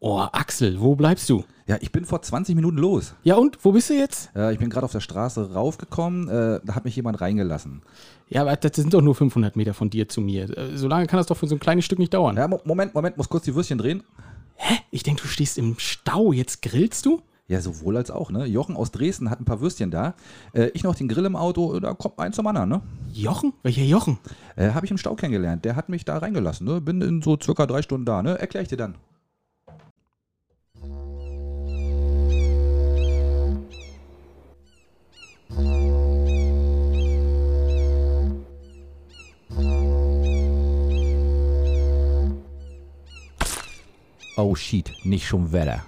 Oh, Axel, wo bleibst du? Ja, ich bin vor 20 Minuten los. Ja, und wo bist du jetzt? Äh, ich bin gerade auf der Straße raufgekommen, äh, da hat mich jemand reingelassen. Ja, aber das sind doch nur 500 Meter von dir zu mir. Äh, So lange kann das doch für so ein kleines Stück nicht dauern. Ja, Mo- Moment, Moment, muss kurz die Würstchen drehen. Hä? Ich denke, du stehst im Stau. Jetzt grillst du? Ja, sowohl als auch, ne? Jochen aus Dresden hat ein paar Würstchen da. Äh, ich noch den Grill im Auto, da kommt eins zum anderen, ne? Jochen? Welcher Jochen? Äh, Habe ich im Stau kennengelernt. Der hat mich da reingelassen, ne? Bin in so circa drei Stunden da, ne? Erklär ich dir dann. Oh shit, nicht schon Wetter.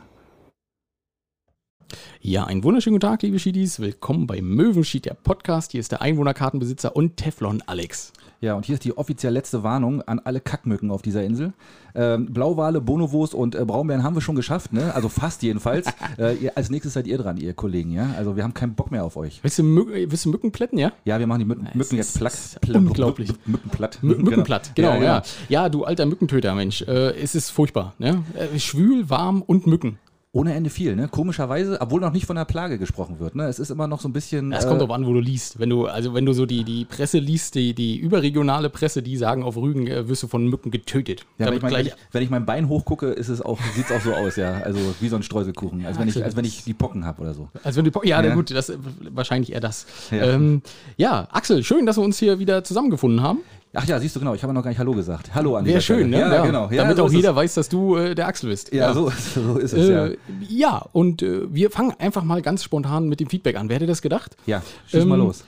Ja, einen wunderschönen guten Tag, liebe Schiedis. Willkommen bei Möwenschied, der Podcast. Hier ist der Einwohnerkartenbesitzer und Teflon Alex. Ja, und hier ist die offiziell letzte Warnung an alle Kackmücken auf dieser Insel. Ähm, Blauwale, Bonobos und äh, Braunbären haben wir schon geschafft, ne? Also fast jedenfalls. äh, ihr, als nächstes seid ihr dran, ihr Kollegen, ja? Also wir haben keinen Bock mehr auf euch. Willst du, Mück, willst du Mücken plätten, ja? Ja, wir machen die Mücken, Mücken jetzt platt. unglaublich. Mücken platt. Mü Mückenplatt, genau, ja, Ja, ja. genau. du alter Mückentöter, Mensch. Äh, es ist furchtbar, ne? Äh, schwül, warm und Mücken. Ohne Ende viel, ne? Komischerweise, obwohl noch nicht von der Plage gesprochen wird, ne? Es ist immer noch so ein bisschen. Es äh, kommt drauf an, wo du liest. Wenn du, also wenn du so die, die Presse liest, die, die überregionale Presse, die sagen, auf Rügen äh, wirst du von Mücken getötet. ja, wenn, ich mein, gleich, ich, wenn ich mein Bein hochgucke, ist es auch, sieht es auch so aus, ja. Also wie so ein Streuselkuchen. Als wenn ich, als wenn ich die Pocken habe oder so. also wenn du, ja, na Ja. gut, das wahrscheinlich eher das. Ja. Ja. Ähm, ja, Axel, schön, dass wir uns hier wieder zusammengefunden haben. Ach ja, siehst du genau, ich habe noch gar nicht Hallo gesagt. Hallo an Wäre schön, ne? Stelle. Ja, genau. Ja, Damit so auch jeder weiß, dass du äh, der Axel bist. Es. Ja, So, so ist es, ja. Äh, ja, und äh, wir fangen einfach mal ganz spontan mit dem Feedback an. Wer hätte das gedacht? Ja, schieß mal ähm, los.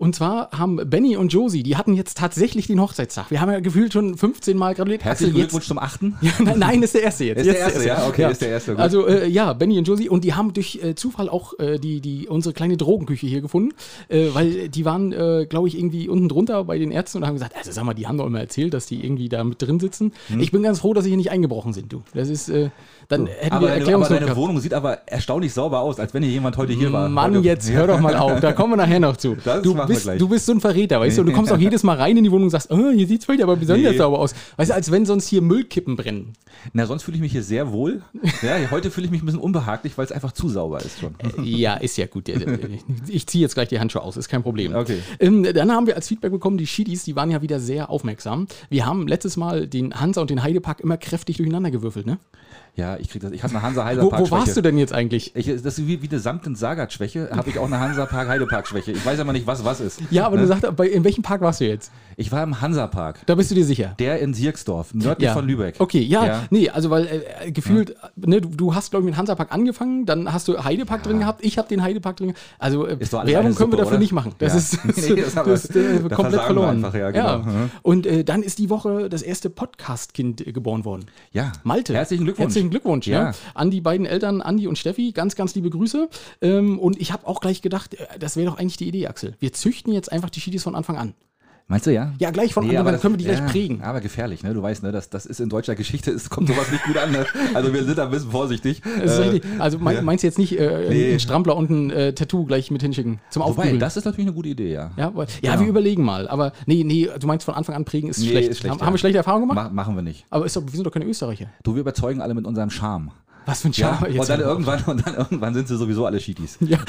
Und zwar haben Benny und Josie, die hatten jetzt tatsächlich den Hochzeitstag. Wir haben ja gefühlt schon 15 Mal gratuliert. Herzlichen jetzt- Glückwunsch zum achten. Ja, nein, nein, ist der erste jetzt. Ist Jetzt der erste, ja? Okay, ist der erste, gut. Also äh, ja, Benny und Josie und die haben durch äh, Zufall auch äh, die, die, unsere kleine Drogenküche hier gefunden, äh, weil die waren, äh, glaube ich, irgendwie unten drunter bei den Ärzten und haben gesagt, also sag mal, die haben doch immer erzählt, dass die irgendwie da mit drin sitzen. Hm. Ich bin ganz froh, dass sie hier nicht eingebrochen sind, du. Das ist, äh, dann hätten Aber wir deine, aber deine. Wohnung sieht aber erstaunlich sauber aus, als wenn hier jemand heute hier war. Mann, heute, jetzt hör doch mal auf, da kommen wir nachher noch zu. Das du, bist, du bist so ein Verräter, weißt du, und du kommst auch jedes Mal rein in die Wohnung und sagst, oh, hier sieht's heute aber besonders Nee. sauber aus. Weißt du, als wenn sonst hier Müllkippen brennen. Na, sonst fühle ich mich hier sehr wohl. Ja, heute fühle ich mich ein bisschen unbehaglich, weil es einfach zu sauber ist schon. Ja, ist ja gut. Ich ziehe jetzt gleich die Handschuhe aus, ist kein Problem. Okay. Ähm, dann haben wir als Feedback bekommen, die Schiedis, die waren ja wieder sehr aufmerksam. Wir haben letztes Mal den Hansa und den Heidepark immer kräftig durcheinander gewürfelt, ne? Ja, ich krieg das. Ich habe eine Hansa Heiser Wo, Park wo warst du denn jetzt eigentlich? Ich, das ist wie, wie eine Samten Sagat Schwäche, habe ich auch eine Hansa Park Heidepark Schwäche. Ich weiß aber nicht, was was ist. Ja, aber Ne? du sagst, bei, in welchem Park warst du jetzt? Ich war im Hansa Park. Da bist du dir sicher. Der in Sierksdorf, nördlich von Lübeck. Okay, ja, Ja. nee, also weil äh, gefühlt, ne, du, du hast, glaube ich, mit Hansapark angefangen, dann hast du Heidepark drin gehabt, ich habe den Heidepark drin gehabt. Also äh, Werbung können wir Suppe, dafür oder? nicht machen. Das Ja. ist, Nee, das wir- das ist äh, komplett wir verloren. einfach, ja, genau. Mhm. Und äh, dann ist die Woche das erste Podcast-Kind äh, geboren worden. Ja. Malte. Herzlichen Glückwunsch. Herzlichen Glückwunsch, ja. Ja. An die beiden Eltern, Andi und Steffi, ganz, ganz liebe Grüße. Ähm, und ich habe auch gleich gedacht, äh, das wäre doch eigentlich die Idee, Axel. Wir züchten jetzt einfach die Schiedis von Anfang an. Meinst du ja? Ja, gleich von Nee, Anfang aber an können wir die gleich ja, prägen. Aber gefährlich, ne? Du weißt, ne? Das, das ist in deutscher Geschichte, es kommt sowas nicht gut an. Ne? Also wir sind da ein bisschen vorsichtig. Das ist Äh, richtig. Also mein, ja. meinst du jetzt nicht äh, Nee. einen Strampler und ein äh, Tattoo gleich mit hinschicken zum Wobei, Aufbügeln? das ist natürlich eine gute Idee, ja. ja, weil- ja Genau. wir überlegen mal. Aber nee, nee, du meinst von Anfang an prägen ist Nee, schlecht. ist schlecht, haben, ja. haben wir schlechte Erfahrungen gemacht? Ma machen wir nicht. Aber doch, wir sind doch keine Österreicher. Du, wir überzeugen alle mit unserem Charme. Was für ein Ja, Charme. und dann irgendwann und dann irgendwann sind sie sowieso alle Schiedis. Ja.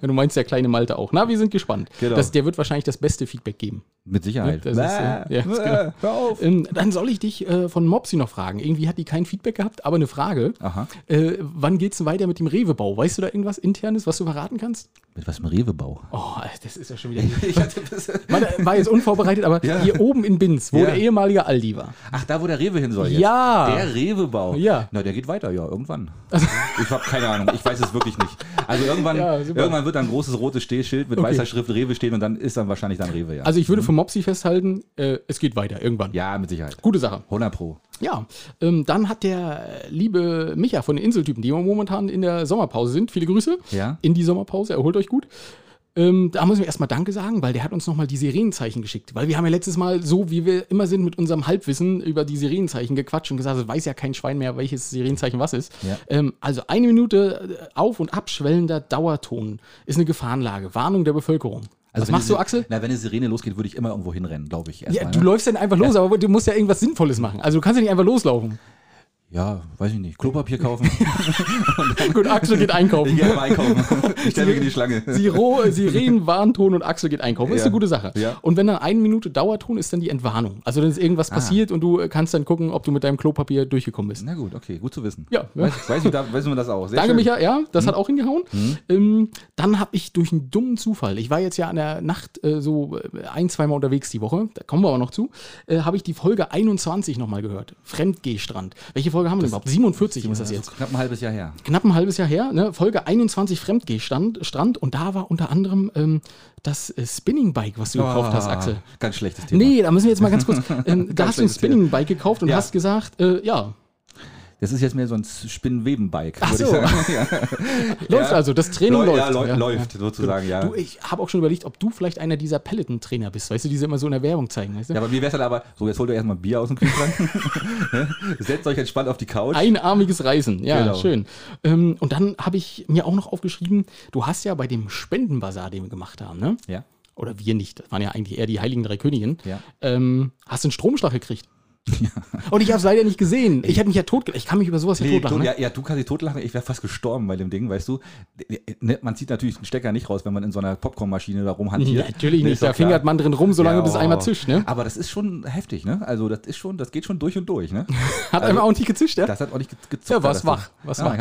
Ja, du meinst der kleine Malte auch. Na, wir sind gespannt. Genau. Das, der wird wahrscheinlich das beste Feedback geben. Mit Sicherheit. Das ist, äh, ja, ist genau. Hör auf. Ähm, dann soll ich dich äh, von Mopsi noch fragen. Irgendwie hat die kein Feedback gehabt, aber eine Frage. Aha. Äh, wann geht's denn weiter mit dem Rewebau? Weißt du da irgendwas internes, was du verraten kannst? Mit was im Rewebau? Oh, das ist ja schon wieder. Man war jetzt unvorbereitet, aber Ja. hier oben in Binz, wo Ja. der ehemalige Aldi war. ach, da wo der Rewe hin soll jetzt. Ja. Der Rewebau. Ja. Na, der geht weiter, ja, irgendwann. Ich habe keine Ahnung, ich weiß es wirklich nicht. Also irgendwann, Ja, irgendwann wird ein großes rotes Stehschild mit Okay. weißer Schrift Rewe stehen und dann ist dann wahrscheinlich dann Rewe, ja. Also ich würde für Mopsi festhalten, äh, es geht weiter irgendwann. ja, mit Sicherheit. Gute Sache. 100 Pro. Ja, ähm, dann hat der liebe Micha von den Inseltypen, die momentan in der Sommerpause sind, viele Grüße Ja. in die Sommerpause, erholt euch gut. Ähm, da müssen wir erstmal Danke sagen, weil der hat uns nochmal die Sirenenzeichen geschickt. Weil wir haben ja letztes Mal so, wie wir immer sind, mit unserem Halbwissen über die Sirenenzeichen gequatscht und gesagt, es weiß ja kein Schwein mehr, welches Sirenenzeichen was ist. Ja. Ähm, also eine Minute äh, auf- und abschwellender Dauerton ist eine Gefahrenlage. Warnung der Bevölkerung. Was wenn machst du, Axel? Na, wenn eine Sirene losgeht, würde ich immer irgendwo hinrennen, glaube ich. Ja, du ne? läufst dann einfach los, aber du musst ja irgendwas Sinnvolles machen. Also du kannst ja nicht einfach loslaufen. Ja, weiß ich nicht. Klopapier kaufen. Gut, Axel geht einkaufen. Ich gehe einkaufen. Ich stelle mich in die Schlange. Sie, ro Sie reden Warnton und Axel geht einkaufen. Das ist Ja. eine gute Sache. Ja. Und wenn dann eine Minute Dauerton ist, dann die Entwarnung. Also dann ist irgendwas passiert und du kannst dann gucken, ob du mit deinem Klopapier durchgekommen bist. Na gut, okay, gut zu wissen. Ja, ja. Weiß, weiß, ich, da, weiß man das auch. Sehr Danke, schön. Micha. Ja, das hat auch hingehauen. Ähm, dann habe ich durch einen dummen Zufall, ich war jetzt ja an der Nacht äh, so äh, ein, zweimal unterwegs die Woche, da kommen wir aber noch zu, äh, habe ich die Folge 21 nochmal gehört. Fremdgehstrand. Welche Folge haben wir überhaupt? 47 ist das jetzt. ist knapp ein halbes Jahr her. Knapp ein halbes Jahr her, ne? Folge 21 Fremdgehstrand. Strand, und da war unter anderem ähm, das äh, Spinning-Bike, was du gekauft hast, Ah, Axel. Ganz schlechtes Thema. Nee, da müssen wir jetzt mal ganz kurz. Ähm, da hast du ein Thema. Spinning-Bike gekauft und Ja. hast gesagt, äh, ja, Das ist jetzt mehr so ein Spinnenweben-Bike, Ach würde so. ich sagen. Ja. läuft also, das Training Läu- läuft. ja, Ja, läuft sozusagen, ja. Du, ich habe auch schon überlegt, ob du vielleicht einer dieser Peloton-Trainer bist, weißt du, die sie immer so in der Werbung zeigen, weißt du? Ja, bei mir wäre es halt aber, so jetzt holt ihr erstmal ein Bier aus dem Kühlschrank, Ne? setzt euch entspannt auf die Couch. Einarmiges Reisen, ja, Genau. schön. Ähm, und dann habe ich mir auch noch aufgeschrieben, du hast ja bei dem Spendenbasar, den wir gemacht haben, ne? Ja. Oder wir nicht, das waren ja eigentlich eher die Heiligen Drei Königinnen, Ja. ähm, hast du einen Stromschlag gekriegt. Und ich habe es leider nicht gesehen. Ich hätte mich ja tot, ich kann mich über sowas ja Nee, totlachen. du, Ne? ja, ja, du kannst dich totlachen, ich wäre fast gestorben bei dem Ding, weißt du. Ne, Man zieht natürlich den Stecker nicht raus, wenn man in so einer Popcornmaschine da rumhantiert. Natürlich Ne, nicht, da fingert man drin rum, solange Ja, bis oh. einmal zischt, ne? Aber das ist schon heftig, ne? Also das ist schon, das geht schon durch und durch, ne? Hat einfach auch nicht gezischt, ja? Das hat auch nicht ge- gezockt. Ja, das wach, war's ja, wach.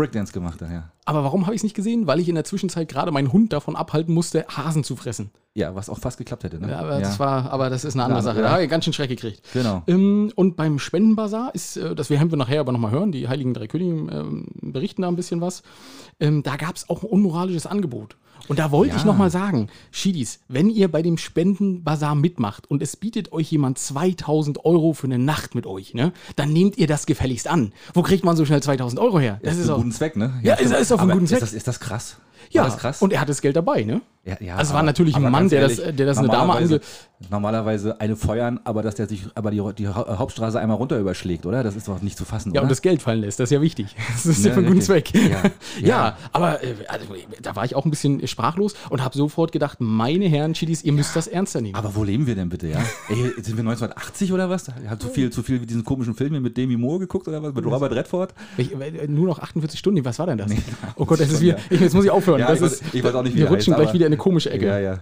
Breakdance gemacht da, ja. Aber warum habe ich es nicht gesehen? Weil ich in der Zwischenzeit gerade meinen Hund davon abhalten musste, Hasen zu fressen. Ja, was auch fast geklappt hätte, ne? Ja, aber, Das, war, aber das ist eine andere Ja, Sache. ja. Da habe ich ganz schön Schreck gekriegt. Genau. Ähm, und beim Spendenbasar ist, äh, das werden wir nachher aber nochmal hören, die Heiligen Drei Könige ähm, berichten da ein bisschen was. Ähm, da gab es auch ein unmoralisches Angebot. Und da wollte Ja. ich nochmal sagen, Schiedis, wenn ihr bei dem Spendenbasar mitmacht und es bietet euch jemand 2000 Euro für eine Nacht mit euch, ne, dann nehmt ihr das gefälligst an. Wo kriegt man so schnell 2000 Euro her? Das ist ist auch, einen guten Zweck, ne? Ja, ist- ist auf einen guten Zweck. Ist das, ist das krass? Ja, War das krass? und er hat das Geld dabei, ne? Ja, ja, Also war aber- natürlich ein Mann, der das- der das eine Dame ange- Normalerweise eine feuern, aber dass der sich aber die, die Hau- Hauptstraße einmal runter überschlägt, oder? Das ist doch nicht zu fassen, Ja, oder? und das Geld fallen lässt, das ist ja wichtig. Das ist ja, Ja, für einen guten. Zweck. Ja. Ja, aber äh, also, da war ich auch ein bisschen sprachlos und habe sofort gedacht, meine Herren Chidis, ihr müsst das ernster nehmen. aber wo leben wir denn bitte, ja? Ey, sind wir 1980 oder was? Habt zu viel, zu viel wie diesen komischen Film hier mit Demi Moore geguckt oder was? Mit Robert Redford? Ich, äh, nur noch 48 Stunden, was war denn das? Nee, oh Gott, das ist ja. ich, jetzt muss ich aufhören. Ja, das ich weiß- ist, ich weiß auch nicht, wie wir rutschen heißt, gleich wieder in eine komische Ecke. Ja, ja.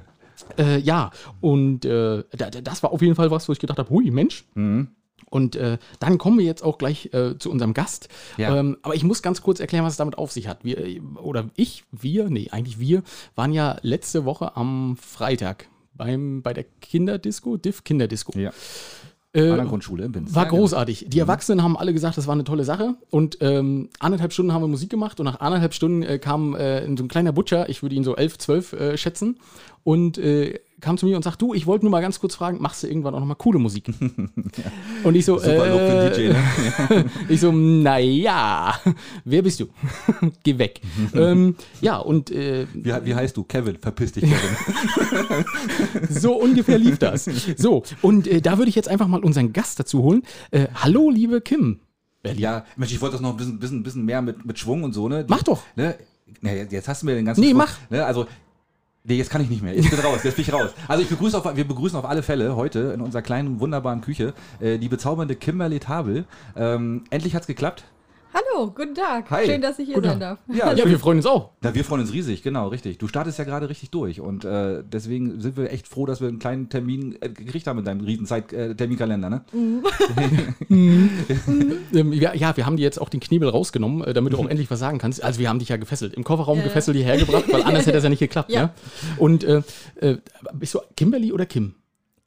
Äh, ja, und äh, da, da- das war auf jeden Fall was, wo ich gedacht habe, hui, Mensch. Mhm. Und äh, dann kommen wir jetzt auch gleich äh, zu unserem Gast. Ja. Ähm, aber ich muss ganz kurz erklären, was es damit auf sich hat. Wir, oder ich, wir, nee, eigentlich wir, waren ja letzte Woche am Freitag beim, bei der Kinderdisco, Div Kinderdisco. ja. Äh, An der Grundschule in Binz. war Ja, genau. großartig. Die Erwachsenen haben alle gesagt, das war eine tolle Sache. Und ähm, anderthalb Stunden haben wir Musik gemacht und nach anderthalb Stunden äh, kam äh, so ein kleiner Butcher, ich würde ihn so elf, zwölf äh, schätzen, und äh, kam zu mir und sagt, du, ich wollte nur mal ganz kurz fragen, machst du irgendwann auch noch mal coole Musik? Und ich so, Super äh, DJ, ne? ich so, naja, wer bist du? Geh weg. ähm, ja, und äh, Wie, wie heißt du? Kevin, verpiss dich, Kevin. so ungefähr lief das. So, und äh, da würde ich jetzt einfach mal unseren Gast dazu holen. Äh, hallo, liebe Kim. Berlin. ja, Mensch, ich wollte das noch ein bisschen, bisschen, bisschen mehr mit, mit Schwung und so, ne? Die- Mach doch. Ne? Jetzt hast du mir den ganzen Nee, Schwung- mach. Ne? Also, nee, jetzt kann ich nicht mehr. Jetzt bin raus, jetzt bin ich raus. Also ich begrüße auf, wir begrüßen auf alle Fälle heute in unserer kleinen, wunderbaren Küche äh, die bezaubernde Kimberly Tabel. Ähm, endlich hat's geklappt. Hallo, guten Tag. Hi. Schön, dass ich hier Guten sein Tag. darf. Ja, Ja, wir freuen uns auch. Na, wir freuen uns riesig, genau, richtig. Du startest ja gerade richtig durch und äh, deswegen sind wir echt froh, dass wir einen kleinen Termin äh, gekriegt haben in deinem riesen Zeit, äh, Terminkalender, ne? Ähm, ja, ja, wir haben dir jetzt auch den Knebel rausgenommen, äh, damit du auch endlich was sagen kannst. Also wir haben dich ja gefesselt, im Kofferraum gefesselt hierher gebracht, weil anders hätte das ja nicht geklappt. Ja. Ne? Und äh, äh, bist du Kimberly oder Kim?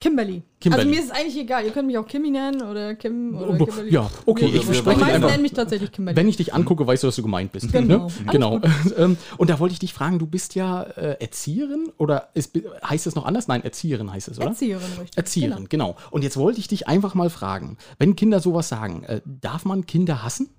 Kimberly. Kimberly. Also mir ist es eigentlich egal. Ihr könnt mich auch Kimmy nennen oder Kim oder Oh, Kimberly. ja, okay, ich Die verspreche meisten einfach. nennen mich tatsächlich Kimberly. Wenn ich dich angucke, weißt du, dass du gemeint bist. Genau. Ne? Alles genau. Ähm, Und da wollte ich dich fragen, du bist ja äh, Erzieherin oder ist, heißt es noch anders? Nein, Erzieherin heißt es, oder? Erzieherin, richtig. Erzieherin, genau. Und jetzt wollte ich dich einfach mal fragen, wenn Kinder sowas sagen, äh, darf man Kinder hassen?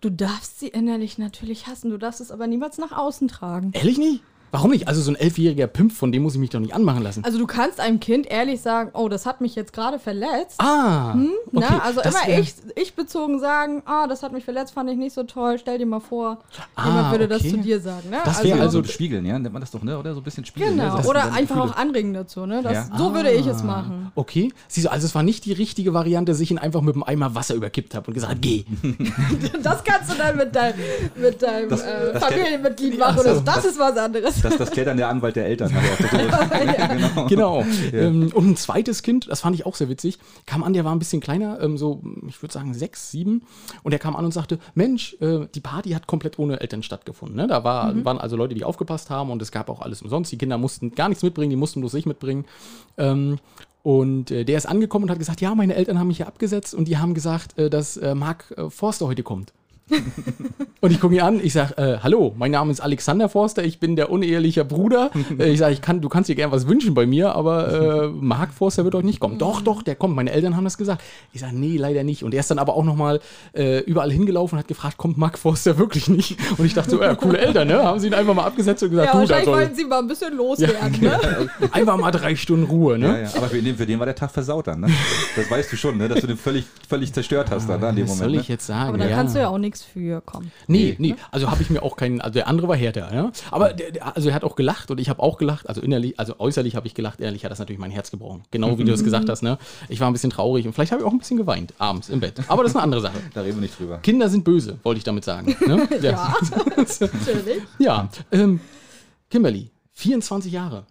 Du darfst sie innerlich natürlich hassen. Du darfst es aber niemals nach außen tragen. Ehrlich nicht? Warum nicht? Also so ein elfjähriger Pimp, von dem muss ich mich doch nicht anmachen lassen. Also du kannst einem Kind ehrlich sagen, oh, das hat mich jetzt gerade verletzt. ah, okay. Na, also das immer wär- ich, ich bezogen sagen, ah, das hat mich verletzt, fand ich nicht so toll. Stell dir mal vor, Ah, jemand würde das okay. zu dir sagen. Ne? Das wär Also, also- spiegeln, ja, nennt man das doch, ne? Oder so ein bisschen spiegeln. Genau, ne? Das- oder einfach Gefühle. auch anregen dazu. Ne? Das, Ja. So würde ich Ah. es machen. Okay. Siehst du, also es war nicht die richtige Variante, dass ich ihn einfach mit einem Eimer Wasser überkippt habe und gesagt, geh. Das kannst du dann mit, dein, mit deinem Das- äh, das- Familienmitglied machen. Ach so, das, das ist was anderes. Das, das klärt dann der Anwalt der Eltern. nachher auf der Tour. genau. Genau. Ähm, und ein zweites Kind, das fand ich auch sehr witzig, kam an, der war ein bisschen kleiner, ähm, so, ich würde sagen, sechs, sieben. Und der kam an und sagte: Mensch, äh, die Party hat komplett ohne Eltern stattgefunden. Ne? Da war, waren also Leute, die aufgepasst haben und es gab auch alles umsonst. Die Kinder mussten gar nichts mitbringen, die mussten bloß sich mitbringen. Ähm, und äh, der ist angekommen und hat gesagt: Ja, meine Eltern haben mich hier abgesetzt und die haben gesagt, äh, dass äh, Mark äh, Forster heute kommt. Und ich gucke ihn an, ich sage, äh, hallo, mein Name ist Alexander Forster, ich bin der uneheliche Bruder. Äh, ich sage, ich kann, du kannst dir gerne was wünschen bei mir, aber äh, Mark Forster wird euch nicht kommen. Doch, doch, der kommt. Meine Eltern haben das gesagt. Ich sage, nee, leider nicht. Und er ist dann aber auch nochmal äh, überall hingelaufen und hat gefragt, kommt Mark Forster wirklich nicht? Und ich dachte so, ja, coole Eltern, ne? Haben sie ihn einfach mal abgesetzt und gesagt, Ja, du, da soll wollten sie mal ein bisschen loswerden. ne? einfach mal drei Stunden Ruhe, ne? Ja, ja. Aber für den, für den war der Tag versaut dann. Ne? Das weißt du schon, ne? dass du den völlig, völlig zerstört hast dann, ne? an dem Was Moment. soll ich ne? jetzt sagen? Aber da kannst du ja auch nichts für kommen. Nee, nee, also habe ich mir auch keinen, also der andere war härter, ja. Aber der, der, also er hat auch gelacht und ich habe auch gelacht, also innerlich, also äußerlich habe ich gelacht, innerlich hat das natürlich mein Herz gebrochen. Genau wie du es gesagt hast, ne? Ich war ein bisschen traurig und vielleicht habe ich auch ein bisschen geweint, abends im Bett. Aber das ist eine andere Sache. Da reden wir nicht drüber. Kinder sind böse, wollte ich damit sagen. Ne? Ja. Natürlich. ja. Ähm, Kimberly, 24 Jahre.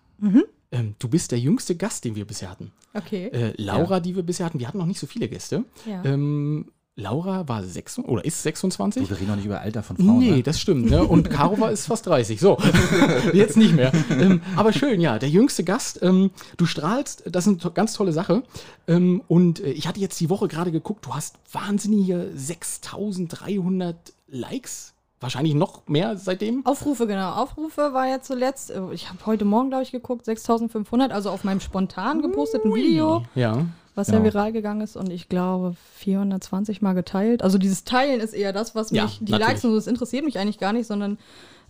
Ähm, du bist der jüngste Gast, den wir bisher hatten. Okay. Äh, Laura, die wir bisher hatten, wir hatten noch nicht so viele Gäste. Ja. Ähm, Laura war 6 oder ist 26. Du, wir reden noch nicht über Alter von Frauen. Nee, ne? das stimmt. Ne? Und Karova ist fast 30. So, jetzt nicht mehr. Ähm, aber schön, ja. Der jüngste Gast. Ähm, du strahlst, das ist eine to ganz tolle Sache. Ähm, und äh, ich hatte jetzt die Woche gerade geguckt, du hast wahnsinnige 6300 Likes. Wahrscheinlich noch mehr seitdem. Aufrufe, genau. Aufrufe war ja zuletzt, äh, ich habe heute Morgen, glaube ich, geguckt, 6500, also auf meinem spontan geposteten Video, Ja. Was Genau. ja viral gegangen ist und ich glaube 420 Mal geteilt. Also dieses Teilen ist eher das, was mich, Ja, die natürlich. Likes und so, das interessiert mich eigentlich gar nicht, sondern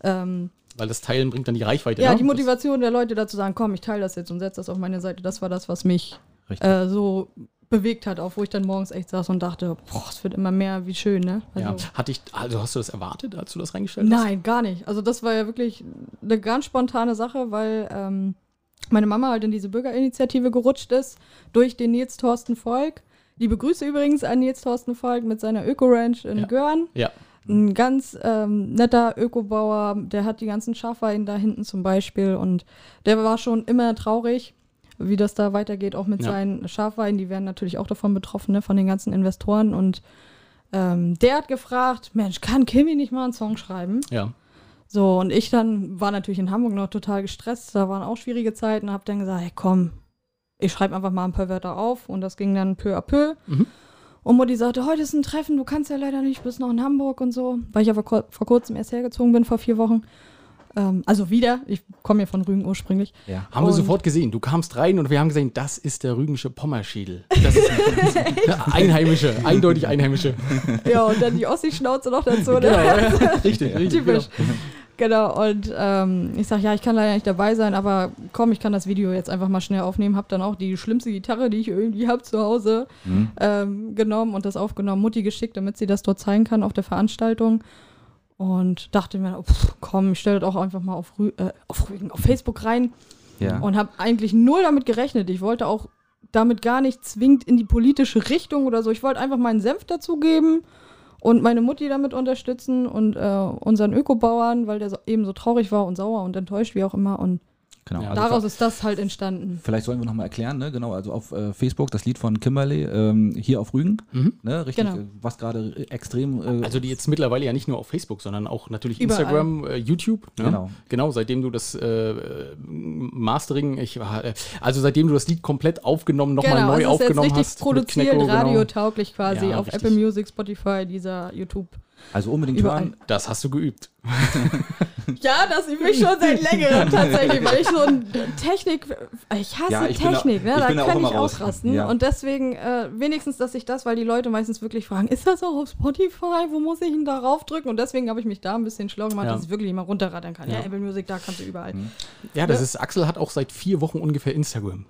ähm, Weil das Teilen bringt dann die Reichweite. ja, ne? die Motivation der Leute dazu sagen, komm, ich teile das jetzt und setze das auf meine Seite, das war das, was mich äh, so bewegt hat, auch wo ich dann morgens echt saß und dachte, boah, es wird immer mehr, wie schön, ne? Also, ja. Hatte ich, also hast du das erwartet, als du das reingestellt hast? Nein, gar nicht. Also das war ja wirklich eine ganz spontane Sache, weil ähm, meine Mama halt in diese Bürgerinitiative gerutscht ist durch den Nils Thorsten Volk. Liebe Grüße übrigens an Nils Thorsten Volk mit seiner Öko-Ranch in Ja. Görn. Ja. Ein ganz ähm, netter Ökobauer, der hat die ganzen Schafweiden da hinten zum Beispiel und der war schon immer traurig, wie das da weitergeht, auch mit Ja. seinen Schafweiden. Die werden natürlich auch davon betroffen, ne, von den ganzen Investoren und ähm, der hat gefragt, Mensch, kann Kimi nicht mal einen Song schreiben? Ja. So, und ich dann war natürlich in Hamburg noch total gestresst, da waren auch schwierige Zeiten, hab dann gesagt, hey komm, ich schreibe einfach mal ein paar Wörter auf und das ging dann peu à peu. Mhm. Und Mutti sagte, heute ist ein Treffen, du kannst ja leider nicht, bist noch in Hamburg und so, weil ich ja vor, vor kurzem erst hergezogen bin, vor vier Wochen. Ähm, also wieder, ich komme ja von Rügen ursprünglich. Ja. Haben wir Und- sofort gesehen. Du kamst rein und wir haben gesehen, das ist der rügensche Pommerschädel. Das ist einheimische, eindeutig einheimische. Ja, und dann die Ossi-Schnauze noch dazu. Ne? Genau, ja, richtig, richtig. Typisch. Genau. Genau, und ähm, ich sag, ja, ich kann leider nicht dabei sein, aber komm, ich kann das Video jetzt einfach mal schnell aufnehmen. Hab dann auch die schlimmste Gitarre, die ich irgendwie hab zu Hause, Hm? ähm, genommen und das aufgenommen, Mutti geschickt, damit sie das dort zeigen kann auf der Veranstaltung. Und dachte mir, oh, pff, komm, ich stelle das auch einfach mal auf, Rü äh, auf, Rügen, auf Facebook rein Ja. und habe eigentlich null damit gerechnet. Ich wollte auch damit gar nicht zwingend in die politische Richtung oder so. Ich wollte einfach meinen Senf dazugeben und meine Mutti damit unterstützen und äh, unseren Ökobauern, weil der so, eben so traurig war und sauer und enttäuscht, wie auch immer. Und genau. Ja. Also daraus ist das halt entstanden. Vielleicht sollen wir nochmal erklären, ne? genau, also auf äh, Facebook das Lied von Kimberly, ähm, hier auf Rügen, Mhm. ne? richtig, Genau. äh, was gerade extrem, äh, Also die jetzt mittlerweile ja nicht nur auf Facebook, sondern auch natürlich Überall. Instagram, äh, YouTube. Ne? Genau. Genau, seitdem du das äh, Mastering, ich war, äh, also seitdem du das Lied komplett aufgenommen, nochmal genau, neu es ist jetzt aufgenommen richtig hast. mit produziert, Knecko, genau. radiotauglich quasi Ja, auf richtig. Apple Music, Spotify, dieser YouTube. also unbedingt überall. hören, Das hast du geübt. Ja, das übe ich schon seit längerem tatsächlich, weil ich so ein Technik, ich hasse Ja, ich Technik, da- ne? da bin da auch kann ich raus. ausrasten. Ja. Und deswegen äh, wenigstens, dass ich das, weil die Leute meistens wirklich fragen, ist das auch auf Spotify, wo muss ich denn da raufdrücken? Und deswegen habe ich mich da ein bisschen schlau gemacht, Ja. dass ich wirklich mal runterrattern kann. Ja, Ja. Apple Music, da kannst du überall. Ja, das ist, Axel hat auch seit vier Wochen ungefähr Instagram.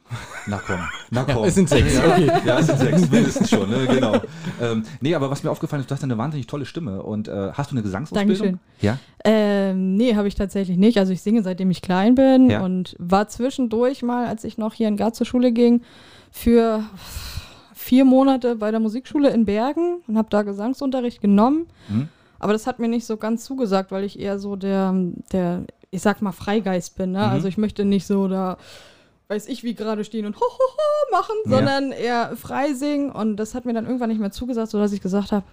Na komm, na komm. Es sind sechs, okay. Ja, es sind sechs, mindestens schon, ne? genau. Ähm, nee, aber was mir aufgefallen ist, du hast eine wahnsinnig tolle Stimme. Und äh, hast du eine Gesangsausbildung? Dankeschön. Ja? Ähm, nee, habe ich tatsächlich nicht. Also ich singe seitdem ich klein bin Ja. und war zwischendurch mal, als ich noch hier in Graz zur Schule ging, für vier Monate bei der Musikschule in Bergen und habe da Gesangsunterricht genommen. Mhm. Aber das hat mir nicht so ganz zugesagt, weil ich eher so der, der ich sag mal, Freigeist bin. Ne? Mhm. Also ich möchte nicht so da, weiß ich, wie gerade stehen und ho, ho, ho machen, Ja. sondern eher frei singen. Und das hat mir dann irgendwann nicht mehr zugesagt, sodass ich gesagt habe,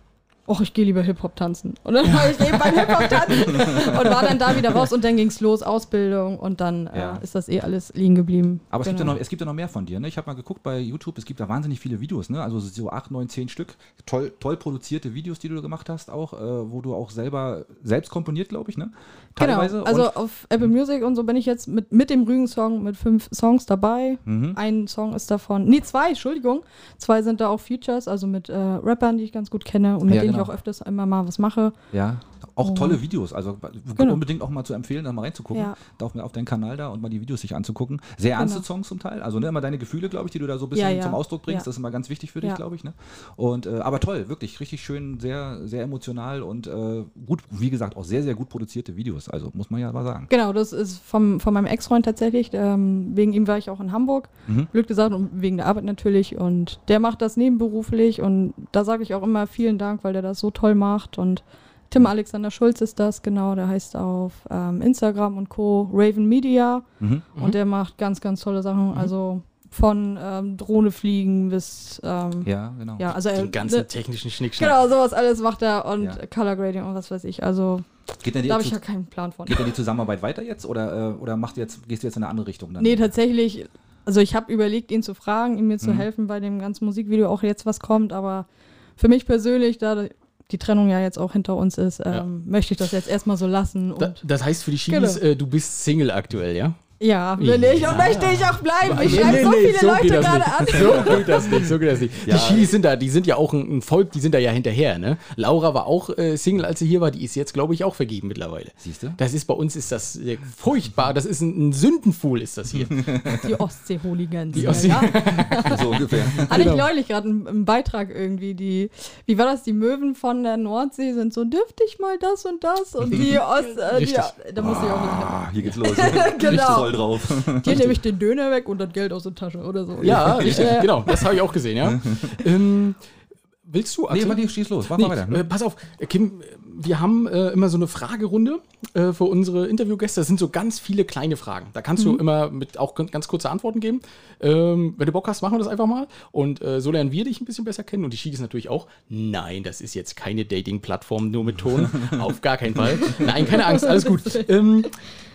Och, ich gehe lieber Hip-Hop tanzen. Und dann war ich eben beim Hip-Hop tanzen und war dann da wieder raus und dann ging es los, Ausbildung und dann Ja. äh, ist das eh alles liegen geblieben. Aber es, gibt ja Genau. noch, es gibt ja noch mehr von dir. Ne? Ich habe mal geguckt bei YouTube, es gibt da wahnsinnig viele Videos, ne? also so acht, neun, zehn Stück. Toll, toll produzierte Videos, die du gemacht hast, auch, äh, wo du auch selber selbst komponiert, glaube ich, ne? Teilweise. Genau, also Und- auf Apple Music und so bin ich jetzt mit, mit dem Rügen-Song mit fünf Songs dabei. Mhm. Ein Song ist davon, nee, zwei, Entschuldigung. Zwei sind da auch Features, also mit äh, Rappern, die ich ganz gut kenne und mit Ja, denen genau. Ich auch öfters immer mal was mache. Ja, auch Oh. tolle Videos. Also Genau. unbedingt auch mal zu empfehlen, da mal reinzugucken. Ja. Da auf, auf deinen Kanal da und mal die Videos sich anzugucken. Sehr ernste Genau. Songs zum Teil. Also ne, immer deine Gefühle, glaube ich, die du da so ein bisschen Ja, ja. zum Ausdruck bringst. Das ist immer ganz wichtig für dich, glaube ich. Ne? Und, äh, aber toll, wirklich richtig schön, sehr, sehr emotional und äh, gut, wie gesagt, auch sehr, sehr gut produzierte Videos. Also muss man ja mal sagen. Genau, das ist vom, von meinem Ex-Freund tatsächlich. Ähm, wegen ihm war ich auch in Hamburg. Mhm. Blöd gesagt, und wegen der Arbeit natürlich. Und der macht das nebenberuflich. Und da sage ich auch immer vielen Dank, weil der das so toll macht. Und Tim Alexander Schulz ist das, genau. Der heißt auf ähm, Instagram und Co. Raven Media. Mhm. Und der macht ganz, ganz tolle Sachen. Also von ähm, Drohne fliegen bis. Ähm, ja. Ja, genau. also er. Den ganzen ne, technischen Schnickschnack. Genau, sowas alles macht er. Und Ja. Color Grading und was weiß ich. Also Geht denn die, da habe ich ja keinen Plan von. geht denn die Zusammenarbeit weiter jetzt oder, äh, oder macht jetzt, gehst du jetzt in eine andere Richtung dann? Nee, tatsächlich. Also ich habe überlegt, ihn zu fragen, ihm mir zu Mhm. helfen bei dem ganzen Musikvideo, auch jetzt was kommt, aber für mich persönlich, da die Trennung ja jetzt auch hinter uns ist, ähm, möchte ich das jetzt erstmal so lassen. Da, das heißt für die Schiedis, Genau. äh, du bist Single aktuell, ja? Ja, will ich und möchte ich auch bleiben. Ich Nee, schreibe nee, so nee, viele so Leute gerade an. So geht das nicht, so geht das nicht. Ja. Die Schiedis sind da, die sind ja auch ein, ein Volk, die sind da ja hinterher, ne? Laura war auch äh, Single, als sie hier war, die ist jetzt, glaube ich, auch vergeben mittlerweile. Siehst du? Das ist bei uns ist das äh, furchtbar, das ist ein, ein Sündenfuhl, ist das hier. Die Ostsee-Hooligans. Die Ostsee- ja. so ungefähr. Hatte Genau. ich neulich gerade einen, einen Beitrag irgendwie, die, wie war das, die Möwen von der Nordsee sind so, dürfte ich mal das und das? Und die Ost, äh, die, da musste ich auch. Ah, hier geht's los. Genau. Voll drauf. Hier nehme ich den Döner weg und das Geld aus der Tasche oder so. Ja, richtig, Äh, genau, das habe ich auch gesehen, ja. ähm, willst du, Nee, Axel? warte, schieß los. Mach Nee, mal weiter. äh, pass auf, Kim, wir haben äh, immer so eine Fragerunde äh, für unsere Interviewgäste. Das sind so ganz viele kleine Fragen. Da kannst Mhm. du immer mit auch ganz kurze Antworten geben. Ähm, wenn du Bock hast, machen wir das einfach mal. Und äh, so lernen wir dich ein bisschen besser kennen und die Schiedis natürlich auch. Nein, das ist jetzt keine Dating-Plattform nur mit Ton. Auf gar keinen Fall. Nein, keine Angst, alles gut. Ähm,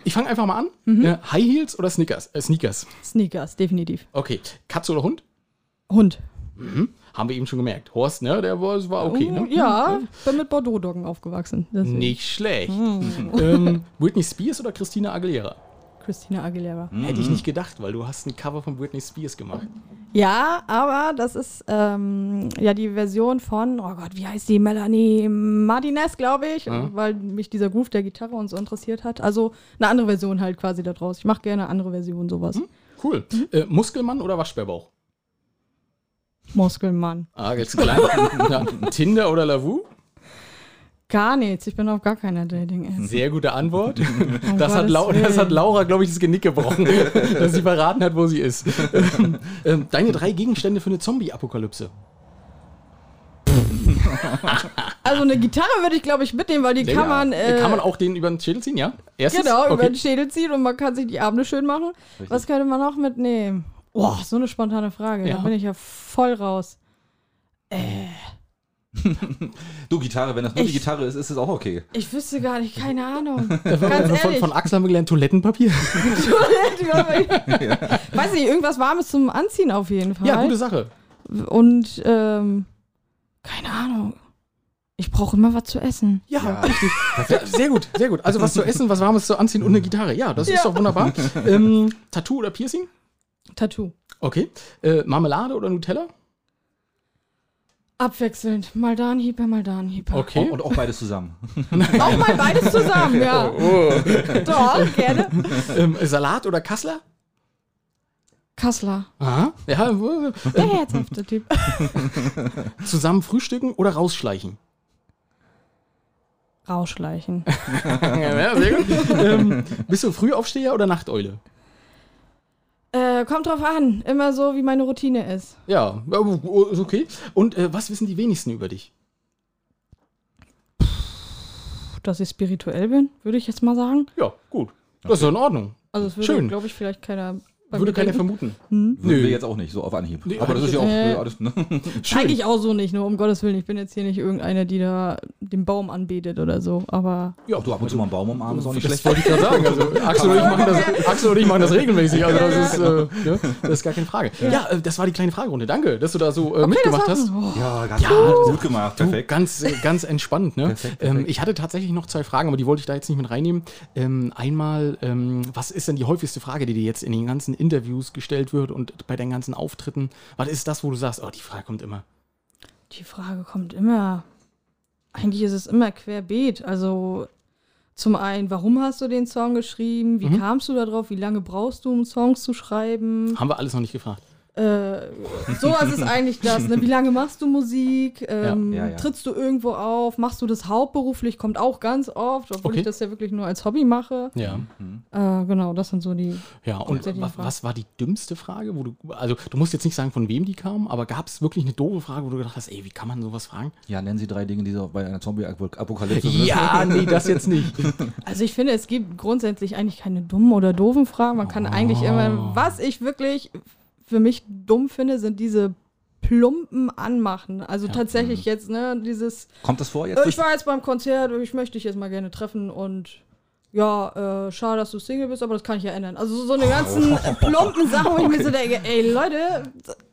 ich fange einfach mal an. Mhm. Äh, High Heels oder Sneakers? Äh, Sneakers. Sneakers, definitiv. Okay. Katze oder Hund? Hund. Haben wir eben schon gemerkt. Horst, ne? Der war, das war okay, ne? Ja, bin mit Bordeaux-Doggen aufgewachsen. deswegen. Nicht schlecht. ähm, Britney Spears oder Christina Aguilera? Christina Aguilera. Hätte ich nicht gedacht, weil du hast ein Cover von Britney Spears gemacht. Ja, aber das ist ähm, ja die Version von, oh Gott, wie heißt die? Melanie Martinez, glaube ich, Ja. weil mich dieser Groove der Gitarre und so interessiert hat. Also eine andere Version halt quasi da draus. Ich mache gerne andere Versionen, sowas. Cool. Äh, Muskelmann oder Waschbärbauch? Muskelmann. Ah, klar. ja, Tinder oder Lavu? Gar nichts. Ich bin auf gar keiner Dating-App. Sehr gute Antwort. Um Das hat, das hat. Laura, glaube ich, das Genick gebrochen, dass sie verraten hat, wo sie ist. Ähm, Deine drei Gegenstände für eine Zombie-Apokalypse. Also eine Gitarre würde ich, glaube ich, mitnehmen, weil die kann man. Äh, kann man auch den über den Schädel ziehen, ja? Erstens? Genau, über okay. den Schädel ziehen und man kann sich die Abende schön machen. Was könnte man noch mitnehmen? Boah, so eine spontane Frage. Ja. Da bin ich ja voll raus. Du, Gitarre, wenn das nur die Ich- Gitarre ist, ist es auch okay. Ich wüsste gar nicht, keine Ahnung. Äh, Von, Ganz von, ehrlich. von Axel haben wir gelernt, Toilettenpapier. Weiß nicht, irgendwas Warmes zum Anziehen auf jeden Fall. Ja, gute Sache. Und ähm, keine Ahnung. Ich brauche immer was zu essen. Ja, richtig. Ja, sehr gut, sehr gut. Also was zu essen, was Warmes zu anziehen und eine Gitarre. Ja, das ist doch wunderbar. Ähm, Tattoo oder Piercing? Tattoo. Okay. Äh, Marmelade oder Nutella? Abwechselnd. Mal da ein Hieper, mal da ein Hieper. Okay. Und auch beides zusammen. Auch mal beides zusammen, ja. Doch, gerne. Ähm, Salat oder Kassler? Kassler. Aha. Ja, Der herzhafte Typ. zusammen frühstücken oder rausschleichen? Rausschleichen. ja, sehr gut. ähm, bist du Frühaufsteher oder Nachteule? Äh, kommt drauf an. Immer so, wie meine Routine ist. Ja, äh, ist okay. Und äh, was wissen die wenigsten über dich? Dass ich spirituell bin, würde ich jetzt mal sagen. Ja, gut. Das ist ja in Ordnung. Also es Schön. würde, glaube ich, vielleicht keiner Würde keiner vermuten. Würden Nö. wir jetzt auch nicht so auf Anhieb. Nee, Aber das ist ja auch äh, alles, ne? Eigentlich auch so nicht, nur um Gottes Willen. Ich bin jetzt hier nicht irgendeiner, die da den Baum anbetet oder so. Aber Ja, Auch du ab und zu mal einen Baum umarmen ist auch nicht das schlecht. wollte ich gerade sagen. Also, Axel, und ich machen das, Axel und ich machen das regelmäßig. Also das ist, äh, ne? das ist gar keine Frage. Ja, äh, das war die kleine Fragerunde. Danke, dass du da so äh, mitgemacht hast. Oh, Ja, ganz Ja, gut, gut gemacht. Du, Perfekt. ganz, ganz entspannt, ne? Perfekt, Ähm, perfekt. ich hatte tatsächlich noch zwei Fragen, aber die wollte ich da jetzt nicht mit reinnehmen. Ähm, einmal, ähm, was ist denn die häufigste Frage, die dir jetzt in den ganzen Interviews gestellt wird und bei deinen ganzen Auftritten? Was ist das, wo du sagst, oh, die Frage kommt immer? die Frage kommt immer. Eigentlich ist es immer querbeet. Also zum einen, warum hast du den Song geschrieben? Wie Mhm. kamst du da drauf? Wie lange brauchst du, um Songs zu schreiben? Haben wir alles noch nicht gefragt. Äh, sowas ist eigentlich das. Ne? Wie lange machst du Musik? Ähm, Ja, ja, ja. Trittst du irgendwo auf? Machst du das hauptberuflich? Kommt auch ganz oft, obwohl Okay. ich das ja wirklich nur als Hobby mache. Ja. Äh, genau, das sind so die. Ja, und wa Fragen. was war die dümmste Frage, wo du, also du musst jetzt nicht sagen, von wem die kam, aber gab es wirklich eine doofe Frage, wo du gedacht hast, ey, wie kann man sowas fragen? Ja, nennen Sie drei Dinge, die so bei einer Zombie-Apokalypse. Ja, nee, das jetzt nicht. Also ich finde, es gibt grundsätzlich eigentlich keine dummen oder doofen Fragen. Man kann eigentlich immer, was ich wirklich für mich dumm finde, sind diese plumpen Anmachen. Also tatsächlich jetzt, ne, dieses, Kommt das vor jetzt? äh, ich war jetzt beim Konzert, ich möchte dich jetzt mal gerne treffen und ja, äh, schade, dass du Single bist, aber das kann ich ja ändern. Also so, eine ganzen plumpen Sachen, wo ich mir so denke, ey Leute,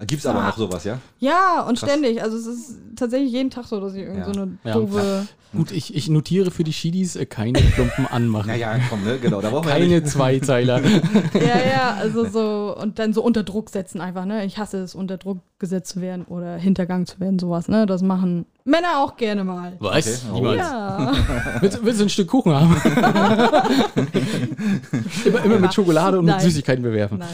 Gibt es aber noch sowas, ja? ja, und Krass. ständig. Also es ist tatsächlich jeden Tag so, dass ich irgend Ja. so eine Ja. doofe... Gut, ich, ich notiere für die Schiedis äh, keine Klumpen anmachen. Naja, komm, ne? Genau, da brauchen wir ja Keine nicht. Zweizeiler. Ja, ja, also so, und dann so unter Druck setzen einfach, ne? Ich hasse es, unter Druck gesetzt zu werden oder hintergangen zu werden, sowas, ne? Das machen Männer auch gerne mal. Was? Okay. Niemals. Ja. Willst, willst du ein Stück Kuchen haben? immer immer mit Schokolade und mit Nein. Süßigkeiten bewerfen. Nein.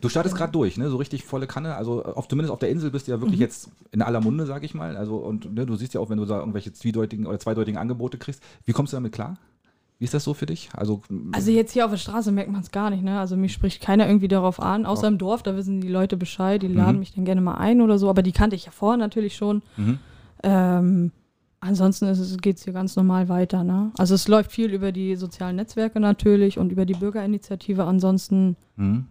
Du startest gerade durch, ne? So richtig volle Kanne. Also auf, zumindest auf der Insel bist du ja wirklich jetzt in aller Munde, sag ich mal. Also und ne, du siehst ja auch, wenn du da irgendwelche zweideutigen oder zweideutigen Angebote kriegst. Wie kommst du damit klar? Wie ist das so für dich? Also, Also jetzt hier auf der Straße merkt man es gar nicht, ne? Also mich spricht keiner irgendwie darauf an, außer im Dorf, da wissen die Leute Bescheid, die laden mich dann gerne mal ein oder so, aber die kannte ich ja vorher natürlich schon. Mhm. Ähm, ansonsten geht es hier ganz normal weiter, ne? Also es läuft viel über die sozialen Netzwerke natürlich und über die Bürgerinitiative, ansonsten mhm.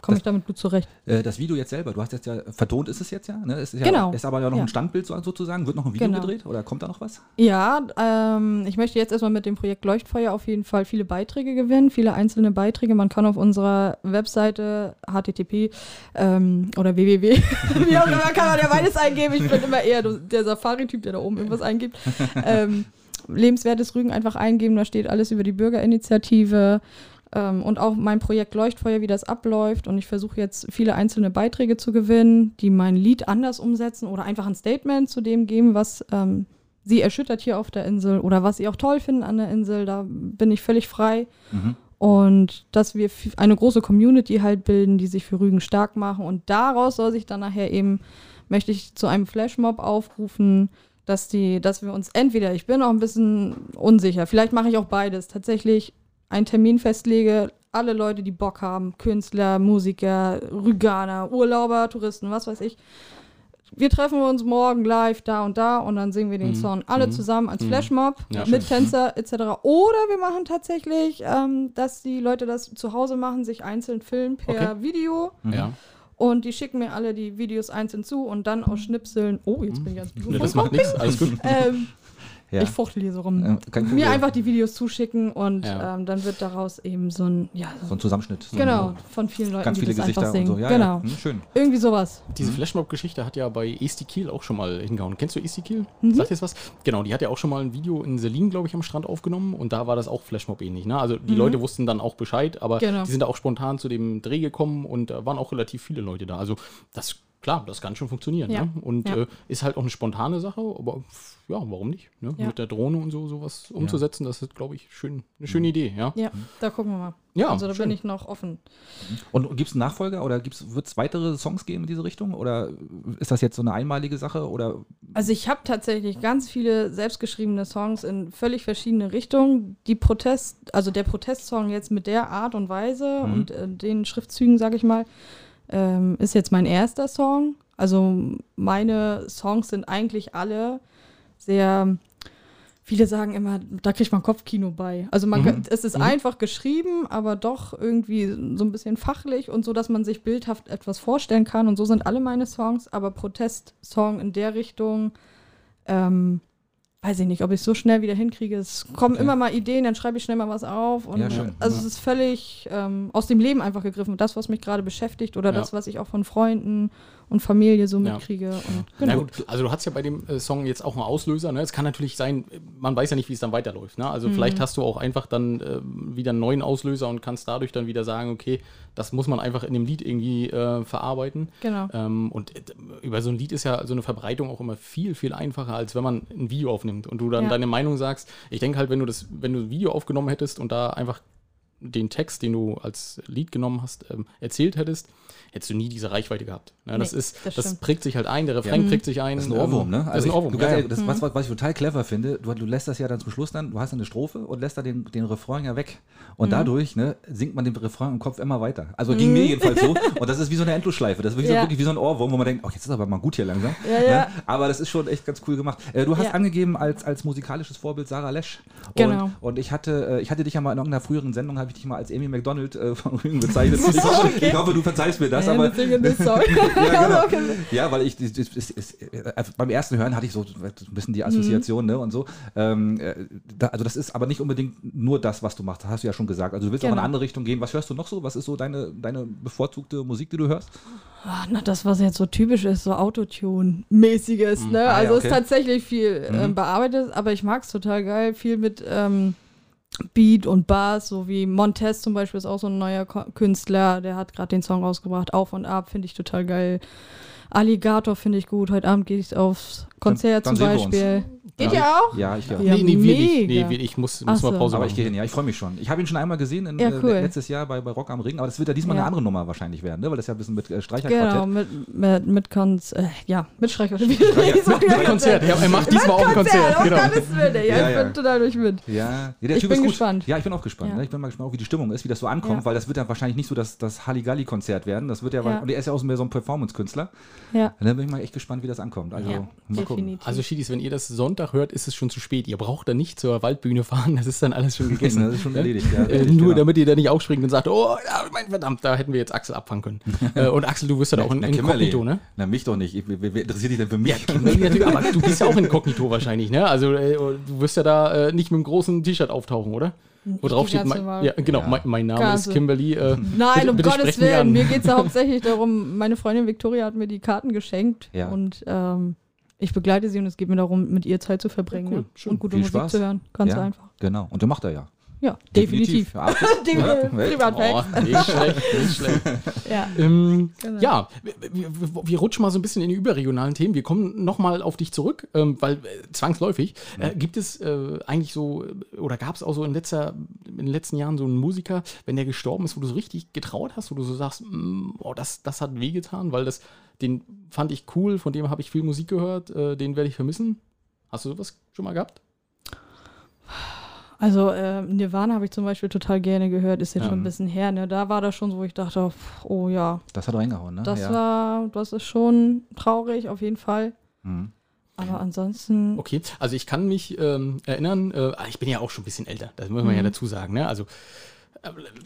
Komme ich damit gut zurecht. Äh, das Video jetzt selber, du hast jetzt ja, vertont ist es jetzt ja, ne? Es ist ja Genau. Ist aber ja noch Ja. ein Standbild so- sozusagen. Wird noch ein Video Genau. gedreht oder kommt da noch was? Ja, ähm, ich möchte jetzt erstmal mit dem Projekt Leuchtfeuer auf jeden Fall viele Beiträge gewinnen, viele einzelne Beiträge. Man kann auf unserer Webseite http ähm, oder www, wie auch immer, kann man ja beides eingeben. Ich bin immer eher der Safari-Typ, der da oben irgendwas eingibt. Ähm, lebenswertes Rügen einfach eingeben, da steht alles über die Bürgerinitiative. Ähm, und auch mein Projekt Leuchtfeuer, wie das abläuft. Und ich versuche jetzt viele einzelne Beiträge zu gewinnen, die mein Lied anders umsetzen oder einfach ein Statement zu dem geben, was ähm, sie erschüttert hier auf der Insel oder was sie auch toll finden an der Insel. Da bin ich völlig frei. Mhm. Und dass wir eine große Community halt bilden, die sich für Rügen stark machen. Und daraus soll sich dann nachher eben, möchte ich zu einem Flashmob aufrufen, dass die, dass wir uns entweder, ich bin auch ein bisschen unsicher, vielleicht mache ich auch beides, tatsächlich einen Termin festlege, alle Leute, die Bock haben, Künstler, Musiker, Rüganer, Urlauber, Touristen, was weiß ich. Wir treffen uns morgen live da und da und dann singen wir den Mhm. Song alle Mhm. zusammen als Mhm. Flashmob Ja, mit schön. Fenster etc. Oder wir machen tatsächlich, ähm, dass die Leute das zu Hause machen, sich einzeln filmen per Okay. Video Ja. und die schicken mir alle die Videos einzeln zu und dann aus Schnipseln. Oh, jetzt bin ich ganz Ne, das macht nichts, alles gut. ähm, Ja. Ich fuchtel hier so rum. Ja. Mir einfach die Videos zuschicken und Ja. ähm, dann wird daraus eben so ein, ja, So ein Zusammenschnitt. So genau, von vielen Leuten, Ganz die viele das Gesichter einfach singen. und so. Ja, genau. Ja. Hm, schön. Irgendwie sowas. Diese Flashmob-Geschichte hat ja bei Esti Kiel auch schon mal hingehauen. Kennst du Esti Kiel? Mhm. Sagt jetzt was? Genau, die hat ja auch schon mal ein Video in Selin, glaube ich, am Strand aufgenommen und da war das auch Flashmob ähnlich. Ne? Also die Leute wussten dann auch Bescheid, aber Mhm. Genau. die sind da auch spontan zu dem Dreh gekommen und da waren auch relativ viele Leute da. Also das, klar, das kann schon funktionieren. Ja. Ne? Und Ja. äh, ist halt auch eine spontane Sache, aber pff, ja, warum nicht? Ne? Ja. Mit der Drohne und so sowas umzusetzen, das ist, glaube ich, schön, eine schöne Idee. Ja, Ja, da gucken wir mal. Ja, also da schön. bin ich noch offen. Und gibt es einen Nachfolger oder wird es weitere Songs geben in diese Richtung? Oder ist das jetzt so eine einmalige Sache? Oder Also ich habe tatsächlich ganz viele selbstgeschriebene Songs in völlig verschiedene Richtungen. Die Protest, also der Protestsong jetzt mit der Art und Weise Mhm. und äh, den Schriftzügen, sage ich mal, ähm, ist jetzt mein erster Song. Also meine Songs sind eigentlich alle sehr, viele sagen immer, da kriegt man Kopfkino bei. Also man, Mhm. es ist einfach geschrieben, aber doch irgendwie so ein bisschen fachlich und so, dass man sich bildhaft etwas vorstellen kann. Und so sind alle meine Songs, aber Protestsong in der Richtung, ähm, weiß ich nicht, ob ich es so schnell wieder hinkriege. Es kommen Okay. immer mal Ideen, dann schreibe ich schnell mal was auf. Und Ja. Also Ja. es ist völlig ähm, aus dem Leben einfach gegriffen. Das, was mich gerade beschäftigt oder Ja. das, was ich auch von Freunden und Familie so Ja. mitkriege. Und, Na genau. gut, also du hast ja bei dem äh, Song jetzt auch einen Auslöser. Ne? Es kann natürlich sein, man weiß ja nicht, wie es dann weiterläuft. Ne? Also vielleicht hast du auch einfach dann äh, wieder einen neuen Auslöser und kannst dadurch dann wieder sagen, okay, das muss man einfach in dem Lied irgendwie äh, verarbeiten. Genau. Ähm, und äh, über so ein Lied ist ja so eine Verbreitung auch immer viel, viel einfacher, als wenn man ein Video aufnimmt und du dann Ja. deine Meinung sagst. Ich denke halt, wenn du das, wenn du ein Video aufgenommen hättest und da einfach den Text, den du als Lied genommen hast, ähm, erzählt hättest, hättest du nie diese Reichweite gehabt. Ne, das Nee, ist, das das, prägt sich halt ein, der Refrain prägt sich ein. Das ist ein Ohrwurm, ähm, ne? Das ist ein ich- Ohrwurm. Du, ja, ja, ja. das, was, was, ich total clever finde, du, du lässt das ja dann zum Schluss dann, du hast eine Strophe und lässt da den, den Refrain ja weg. Und dadurch ne, singt man den Refrain im Kopf immer weiter. Also ging mir jedenfalls so. Und das ist wie so eine Endlosschleife. Das ist wirklich, so, Ja. wirklich wie so ein Ohrwurm, wo man denkt, oh, jetzt ist aber mal gut hier langsam. Ja, ja. Ne? Aber das ist schon echt ganz cool gemacht. Äh, du hast Ja. angegeben als, als musikalisches Vorbild Sarah Lesch. Und, Genau. Und ich hatte, äh, ich hatte dich ja mal in irgendeiner früheren Sendung, habe ich dich mal als Amy McDonald äh, von Rügen bezeichnet. Ich hoffe, Okay. ich hoffe, du verzeihst mir das. Ja, aber ja, genau. ja, weil ich das, das, äh, beim ersten Hören hatte ich so ein bisschen die Assoziation, ne, und so. Ähm, äh, da, also das ist aber nicht unbedingt nur das, was du machst, hast du ja schon gesagt. Also du willst auch in Genau. eine andere Richtung gehen. Was hörst du noch so? Was ist so deine, deine bevorzugte Musik, die du hörst? Ah, na, das, was jetzt so typisch ist, so Autotune-mäßiges, ne? Ah, ja, also okay. ist tatsächlich viel Mhm. ähm, bearbeitet, aber ich mag es total geil. Viel mit ähm, Beat und Bass, so wie Montez zum Beispiel ist auch so ein neuer Künstler, der hat gerade den Song rausgebracht. Auf und ab finde ich total geil. Alligator finde ich gut. Heute Abend gehe ich aufs Konzert dann zum wir uns. Beispiel. Geht Ja. ihr auch? Ja, ich ja. Ja, nee, nee, wir nicht. Nee, wir, ich muss, muss mal so. Pause Aber ich gehe hin, ja, ich freue mich schon. Ich habe ihn schon einmal gesehen, in, Ja, äh, cool. letztes Jahr bei, bei Rock am Ring, aber das wird ja diesmal Ja. eine andere Nummer wahrscheinlich werden, ne? weil das ja ein bisschen mit äh, Streicherquartett. Genau, mit, mit, mit Konz, äh, ja, mit Streicher. Mit Konzert. Ja, er macht diesmal auch ein Konzert. Genau. Ey. ja, Ja, ich bin total durch mit. Ja, ja der Ich Typ bin ist gut. gespannt. Ja, ich bin auch gespannt. Ja. Ne? Ich bin mal gespannt, auch wie die Stimmung ist, wie das so ankommt, Ja. weil das wird ja wahrscheinlich nicht so das, das Halligalli-Konzert werden. Das wird ja, Ja. und er ist ja auch so mehr so ein Performance-Künstler. Ja, Da bin ich mal echt gespannt, wie das ankommt. Also, mal gucken. Definitiv. Also Schiedis, wenn ihr das Sonntag hört, ist es schon zu spät. Ihr braucht dann nicht zur Waldbühne fahren, das ist dann alles schon gegessen. Das ist schon erledigt, ja. Äh, nur genau. damit ihr da nicht aufspringt und sagt, oh, ja, mein verdammt, da hätten wir jetzt Axel abfangen können. äh, und Axel, du wirst ja da auch in, Na, in Kimberly. Kognito, ne? Na, mich doch nicht. Ich, wer, wer interessiert dich denn für mich? Ja, aber du bist ja auch in Kognito wahrscheinlich, ne? Also äh, du wirst ja da äh, nicht mit einem großen T-Shirt auftauchen, oder? Wo drauf steht, mein, ja, genau, Ja. mein, mein Name Ganz ist Kimberly. Äh, Nein, bitte, um bitte Gottes Willen. Mir geht es ja hauptsächlich darum, meine Freundin Victoria hat mir die Karten geschenkt Ja. und ähm, ich begleite sie und es geht mir darum, mit ihr Zeit zu verbringen Ja, cool, ne? und gute Viel Musik Spaß. zu hören. Ganz ja, einfach. Genau. Und der macht er ja. Ja, definitiv. Die Ja. Oh, nicht schlecht, nicht schlecht. Ja. Ähm, Genau. Ja, wir, wir, wir rutschen mal so ein bisschen in die überregionalen Themen. Wir kommen nochmal auf dich zurück, ähm, weil äh, zwangsläufig äh, gibt es äh, eigentlich so, oder gab es auch so in, letzter, in den letzten Jahren so einen Musiker, wenn der gestorben ist, wo du so richtig getraut hast, wo du so sagst, mm, oh, das, das hat wehgetan, weil das, den fand ich cool, von dem habe ich viel Musik gehört, äh, den werde ich vermissen. Hast du sowas schon mal gehabt? Also äh, Nirvana habe ich zum Beispiel total gerne gehört, ist jetzt Ja. schon ein bisschen her. Ne? Da war das schon so, wo ich dachte, pff, oh ja, Das hat reingehauen, ne? das ja. war, das ist schon traurig auf jeden Fall. Mhm. Aber ansonsten, Okay, also ich kann mich ähm, erinnern, äh, ich bin ja auch schon ein bisschen älter, das muss man ja Mhm. dazu sagen. Ne? Also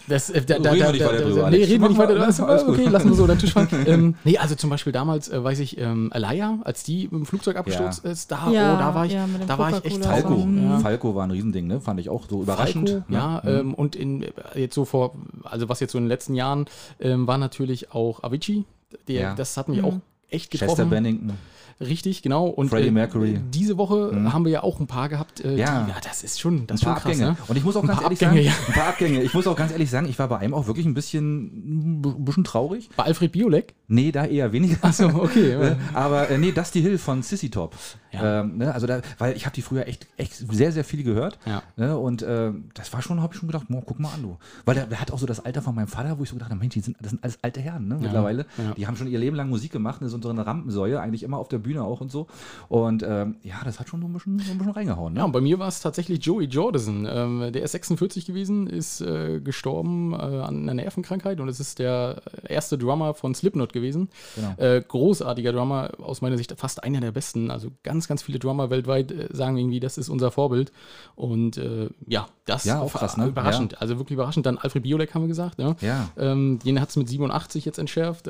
Das, äh, da, da, Reden wir da, nicht da, weiter da, drüber, Nee, reden wir nicht weiter drüber. alles gut. Okay, lassen wir so unter den Tisch fallen. ähm, nee, also zum Beispiel damals, äh, weiß ich, ähm, Alaya, als die im Flugzeug abgestürzt Ja. ist, da, Ja, oh, da war ich, ja, da war ich echt. Falco. Ja. Falco war ein Riesending, ne? Fand ich auch so überraschend. Falco, ne? ja, ähm, und in, jetzt so vor, also was jetzt so in den letzten Jahren ähm, war natürlich auch Avicii. Der, Ja. Das hat mich Mhm. auch echt Chester getroffen. Bennington. Richtig, genau. Und Freddie äh, Mercury. diese Woche haben wir ja auch ein paar gehabt. Äh, Ja. Die, ja, das ist schon, das ist Ein schon paar krass, Abgänge. ne? Und ich muss auch ganz ehrlich Abgänge, sagen, ja. ein paar Abgänge. Ich muss auch ganz ehrlich sagen, ich war bei einem auch wirklich ein bisschen, ein bisschen traurig. Bei Alfred Biolek? Nee, da eher weniger. Achso, okay. Äh, Aber äh, nee, Dusty Hill von Sissy Top. Ja. Ähm, ne, also da, weil ich habe die früher echt, echt sehr, sehr viel gehört. Ja. Ne, und äh, das war schon, habe ich schon gedacht, boah, guck mal an, du. Weil der, der hat auch so das Alter von meinem Vater, wo ich so gedacht habe, Mensch, die sind, das sind alles alte Herren, ne, mittlerweile. Die haben schon ihr Leben lang Musik gemacht, ne, so so eine Rampensäue, eigentlich immer auf der Bühne auch und so. Und ähm, ja, das hat schon so ein bisschen, so ein bisschen reingehauen. Ne? Ja, und bei mir war es tatsächlich Joey Jordison. Ähm, der ist 46 gewesen, ist äh, gestorben äh, an einer Nervenkrankheit und es ist der erste Drummer von Slipknot gewesen. Genau. Äh, großartiger Drummer, aus meiner Sicht fast einer der besten. Also ganz, ganz viele Drummer weltweit äh, sagen irgendwie, das ist unser Vorbild. Und äh, ja, das Ja, auch krass, ne? überraschend. Also wirklich überraschend. Dann Alfred Biolek haben wir gesagt. Ja. Ja. Ähm, den hat es mit 87 jetzt entschärft.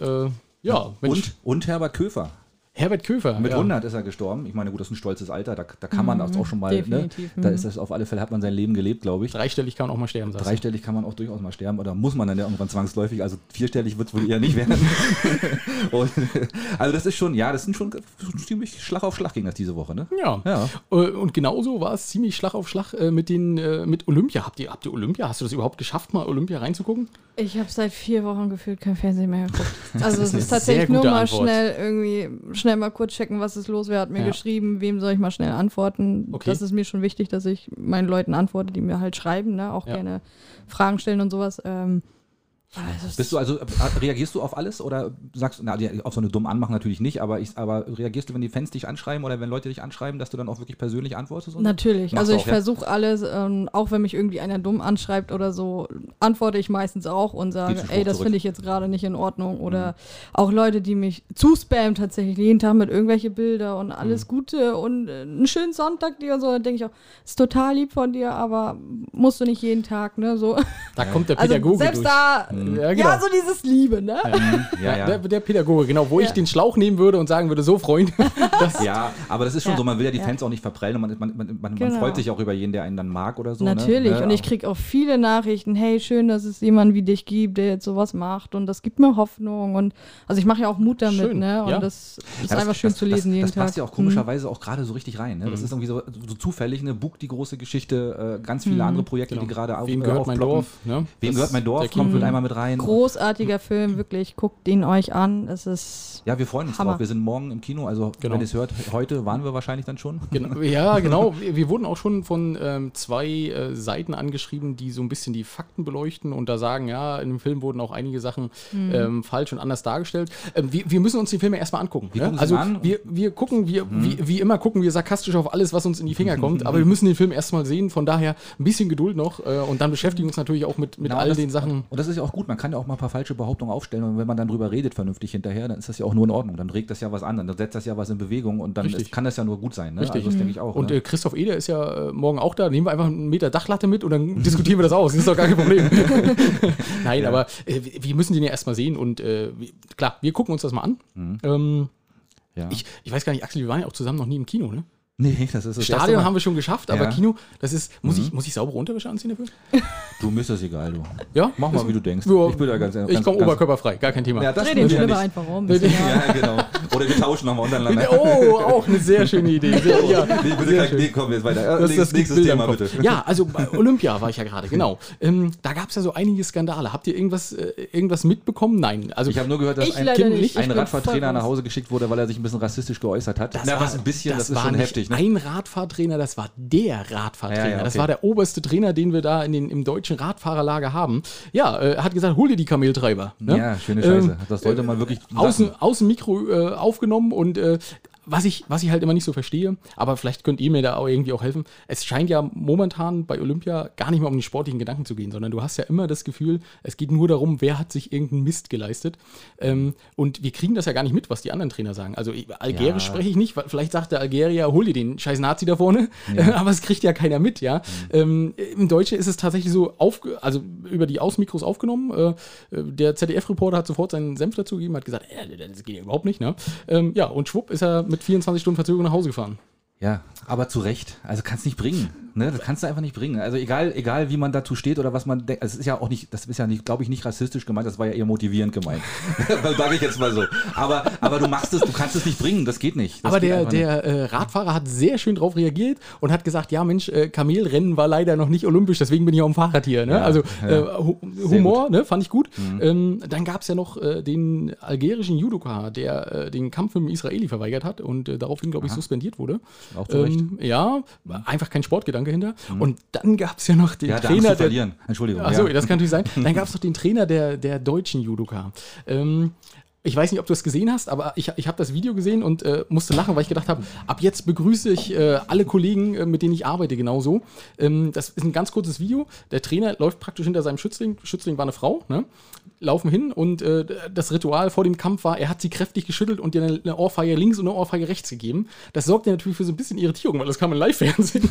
Ja, Und, und Herbert Köfer. Herbert Köfer. Mit ja. 100 ist er gestorben. Ich meine, gut, das ist ein stolzes Alter. Da, da kann man das auch schon mal. Ne? definitiv, Da mhm. ist das auf alle Fälle, hat man sein Leben gelebt, glaube ich. Dreistellig kann man auch mal sterben, sagst du. Dreistellig kann man auch durchaus mal sterben oder muss man dann ja irgendwann zwangsläufig. Also vierstellig wird es wohl eher nicht werden. und, also das ist schon, ja, das sind schon ziemlich Schlag auf Schlag ging das diese Woche, ne? Ja. Ja. Äh, Und genauso war es ziemlich Schlag auf Schlag äh, mit den äh, mit Olympia. Habt ihr, habt ihr Olympia? Hast du das überhaupt geschafft, mal Olympia reinzugucken? Ich habe seit vier Wochen gefühlt kein Fernsehen mehr geguckt. Also es ist tatsächlich nur mal Antwort. schnell irgendwie, schnell mal kurz checken, was ist los, wer hat mir Ja. geschrieben, wem soll ich mal schnell antworten. Okay. Das ist mir schon wichtig, dass ich meinen Leuten antworte, die mir halt schreiben, ne? auch Ja. gerne Fragen stellen und sowas. Ähm, also es- Bist du also, äh, reagierst du auf alles oder sagst du, na, die- auf so eine dumm anmachen natürlich nicht, aber, ich, aber reagierst du, wenn die Fans dich anschreiben oder wenn Leute dich anschreiben, dass du dann auch wirklich persönlich antwortest? Natürlich. Also ich ja? versuche alles, ähm, auch wenn mich irgendwie einer dumm anschreibt oder so, antworte ich meistens auch und sage, ey, das finde ich jetzt gerade nicht in Ordnung. Oder auch Leute, die mich zuspammen tatsächlich jeden Tag mit irgendwelche Bilder und alles Gute und äh, einen schönen Sonntag dir und so, dann denke ich auch, ist total lieb von dir, aber musst du nicht jeden Tag, ne? So. Da kommt der Also Pädagoge selbst durch. da, Ja, ja, genau. so dieses Liebe, ne? ja, ja. Der, der Pädagoge, genau, wo ich Ja. den Schlauch nehmen würde und sagen würde, so Freund, das, Ja, aber das ist schon Ja. so, man will ja die Ja. Fans auch nicht verprellen und man, man, man, man, man Genau. freut sich auch über jeden, der einen dann mag oder so. Natürlich. Ne? Und ich kriege auch viele Nachrichten, hey, schön, dass es jemanden wie dich gibt, der jetzt sowas macht. Und das gibt mir Hoffnung. Und also ich mache ja auch Mut damit, Schön, ne? Und ja. das ist Ja, das- einfach schön das, zu lesen das, jeden das Tag. passt ja auch Mhm. komischerweise auch gerade so richtig rein. Ne? Das ist irgendwie so, so zufällig, eine Book, die große Geschichte, äh, ganz viele andere Projekte, die gerade auf, wem äh, gehört mein aufploppen. Dorf? Ne? Wem Das- gehört mein Dorf? der Kommt mit einmal mit rein. Großartiger Film, wirklich. Guckt ihn euch an. Es ist. Ja, wir freuen uns Hammer. drauf. Wir sind morgen im Kino, also Genau. wenn ihr es hört, heute waren wir wahrscheinlich dann schon. Genau, ja, genau. Wir, wir wurden auch schon von ähm, zwei äh, Seiten angeschrieben, die so ein bisschen die Fakten beleuchten und da sagen, ja, in dem Film wurden auch einige Sachen Mhm. ähm, falsch und anders dargestellt. Ähm, wir, wir müssen uns die Filme erstmal angucken. Wir ne? Also an. Mhm. wir, wir gucken, wir, wie, wie immer gucken wir sarkastisch auf alles, was uns in die Finger kommt, aber wir müssen den Film erstmal sehen. Von daher ein bisschen Geduld noch äh, und dann beschäftigen wir uns natürlich auch mit, mit Genau, all das- den Sachen. Und das ist ja auch gut, man kann ja auch mal ein paar falsche Behauptungen aufstellen und wenn man dann drüber redet vernünftig hinterher, dann ist das ja auch nur in Ordnung. Dann regt das ja was an, dann setzt das ja was in Bewegung und dann ist, kann das ja nur gut sein. Ne? Richtig. Also das denke ich auch. Und ne? äh, Christoph Eder ist ja äh, morgen auch da. Nehmen wir einfach einen Meter Dachlatte mit und dann diskutieren wir das aus. Das ist doch gar kein Problem. Nein, aber äh, wir- müssen den ja erstmal sehen und äh, klar, wir gucken uns das mal an. Ähm, ja. ich, ich weiß gar nicht, Axel, wir waren ja auch zusammen noch nie im Kino, ne? Nee, das ist das erste Stadion Mal. haben wir schon geschafft, aber Ja. Kino, das ist, muss, ich, muss ich saubere Unterwäsche anziehen dafür? Du, mir ist das egal, du. Ja? Mach mal, wie du denkst. Ja, ich bin da ganz, ganz ich komme oberkörperfrei, gar kein Thema. Ja, das Dreh den ich ja einfach um. Ja, genau. Oder wir tauschen nochmal untereinander. Oh, auch eine sehr schöne Idee. Sehr, ja, Nee, bitte, sehr schön. nee, komm, jetzt weiter. Das, nächstes das nächstes Thema, bitte. Ja, also bei Olympia war ich ja gerade, genau. Ähm, da gab es ja so einige Skandale. Habt ihr irgendwas, äh, irgendwas mitbekommen? Nein. Also Ich habe nur gehört, dass ein. Ich ein Radfahrtrainer nach. Hause geschickt wurde, weil er sich ein bisschen rassistisch geäußert hat. Das Na, war- was ein bisschen, das, ist schon nicht heftig. Ne? Ein Radfahrtrainer, das war der Radfahrtrainer. Ja, ja, Das okay. war der oberste Trainer, den wir da in den, im deutschen Radfahrerlager haben. Ja, äh, hat gesagt, hol dir die Kameltreiber. Ne? Ja, schöne Scheiße. Ähm, das sollte man wirklich Außen, lassen. außen Mikro äh, aufgenommen und äh, was ich, was ich halt immer nicht so verstehe, aber vielleicht könnt ihr mir da auch irgendwie auch helfen. Es scheint ja momentan bei Olympia gar nicht mehr um den sportlichen Gedanken zu gehen, sondern du hast ja immer das Gefühl, es geht nur darum, wer hat sich irgendeinen Mist geleistet. Ähm, und wir kriegen das ja gar nicht mit, was die anderen Trainer sagen. Also Algerisch Ja. spreche ich nicht, vielleicht sagt der Algerier, hol dir den scheiß Nazi da vorne, aber es kriegt ja keiner mit, ja. Ähm, Im Deutschen ist es tatsächlich so, aufge also über die Außenmikros aufgenommen. Äh, der ZDF-Reporter hat sofort seinen Senf dazu gegeben, hat gesagt, äh, das geht ja überhaupt nicht, ne? Ähm, ja, und schwupp ist er mit 24 Stunden Verzögerung nach Hause gefahren. Ja, aber zu Recht. Also kannst nicht bringen. Ne? Das kannst du einfach nicht bringen. Also egal, egal wie man dazu steht oder was man denkt. Es ist ja auch nicht, das ist ja nicht, glaube ich, nicht rassistisch gemeint, das war ja eher motivierend gemeint. das sage ich jetzt mal so. Aber, aber du machst es, du kannst es nicht bringen, das geht nicht. Das Aber geht der, einfach nicht. der äh, Radfahrer hat sehr schön drauf reagiert und hat gesagt, ja Mensch, äh, Kamelrennen war leider noch nicht olympisch, deswegen bin ich auf dem Fahrrad hier. Ne? Ja, also ja. Äh, Hu Humor, ne, fand ich gut. Ähm, dann gab es ja noch äh, den algerischen Judoka, der äh, den Kampf mit dem Israeli verweigert hat und daraufhin, glaube ich, suspendiert wurde. Auch zu Recht. Ähm, ja, einfach kein Sportgedanke hinter. Und dann gab es ja noch den ja, Trainer, der. Entschuldigung. Achso, ja. das kann natürlich sein. Dann gab es noch den Trainer der, der deutschen Judoka. Ähm, ich weiß nicht, ob du es gesehen hast, aber ich, ich habe das Video gesehen und äh, musste lachen, weil ich gedacht habe, ab jetzt begrüße ich äh, alle Kollegen, äh, mit denen ich arbeite, genauso. Ähm, das ist ein ganz kurzes Video. Der Trainer läuft praktisch hinter seinem Schützling. Schützling war eine Frau, ne? Laufen hin und äh, das Ritual vor dem Kampf war, er hat sie kräftig geschüttelt und ihr eine, eine Ohrfeige links und eine Ohrfeige rechts gegeben. Das sorgt ja natürlich für so ein bisschen Irritierung, weil das kam im Live-Fernsehen.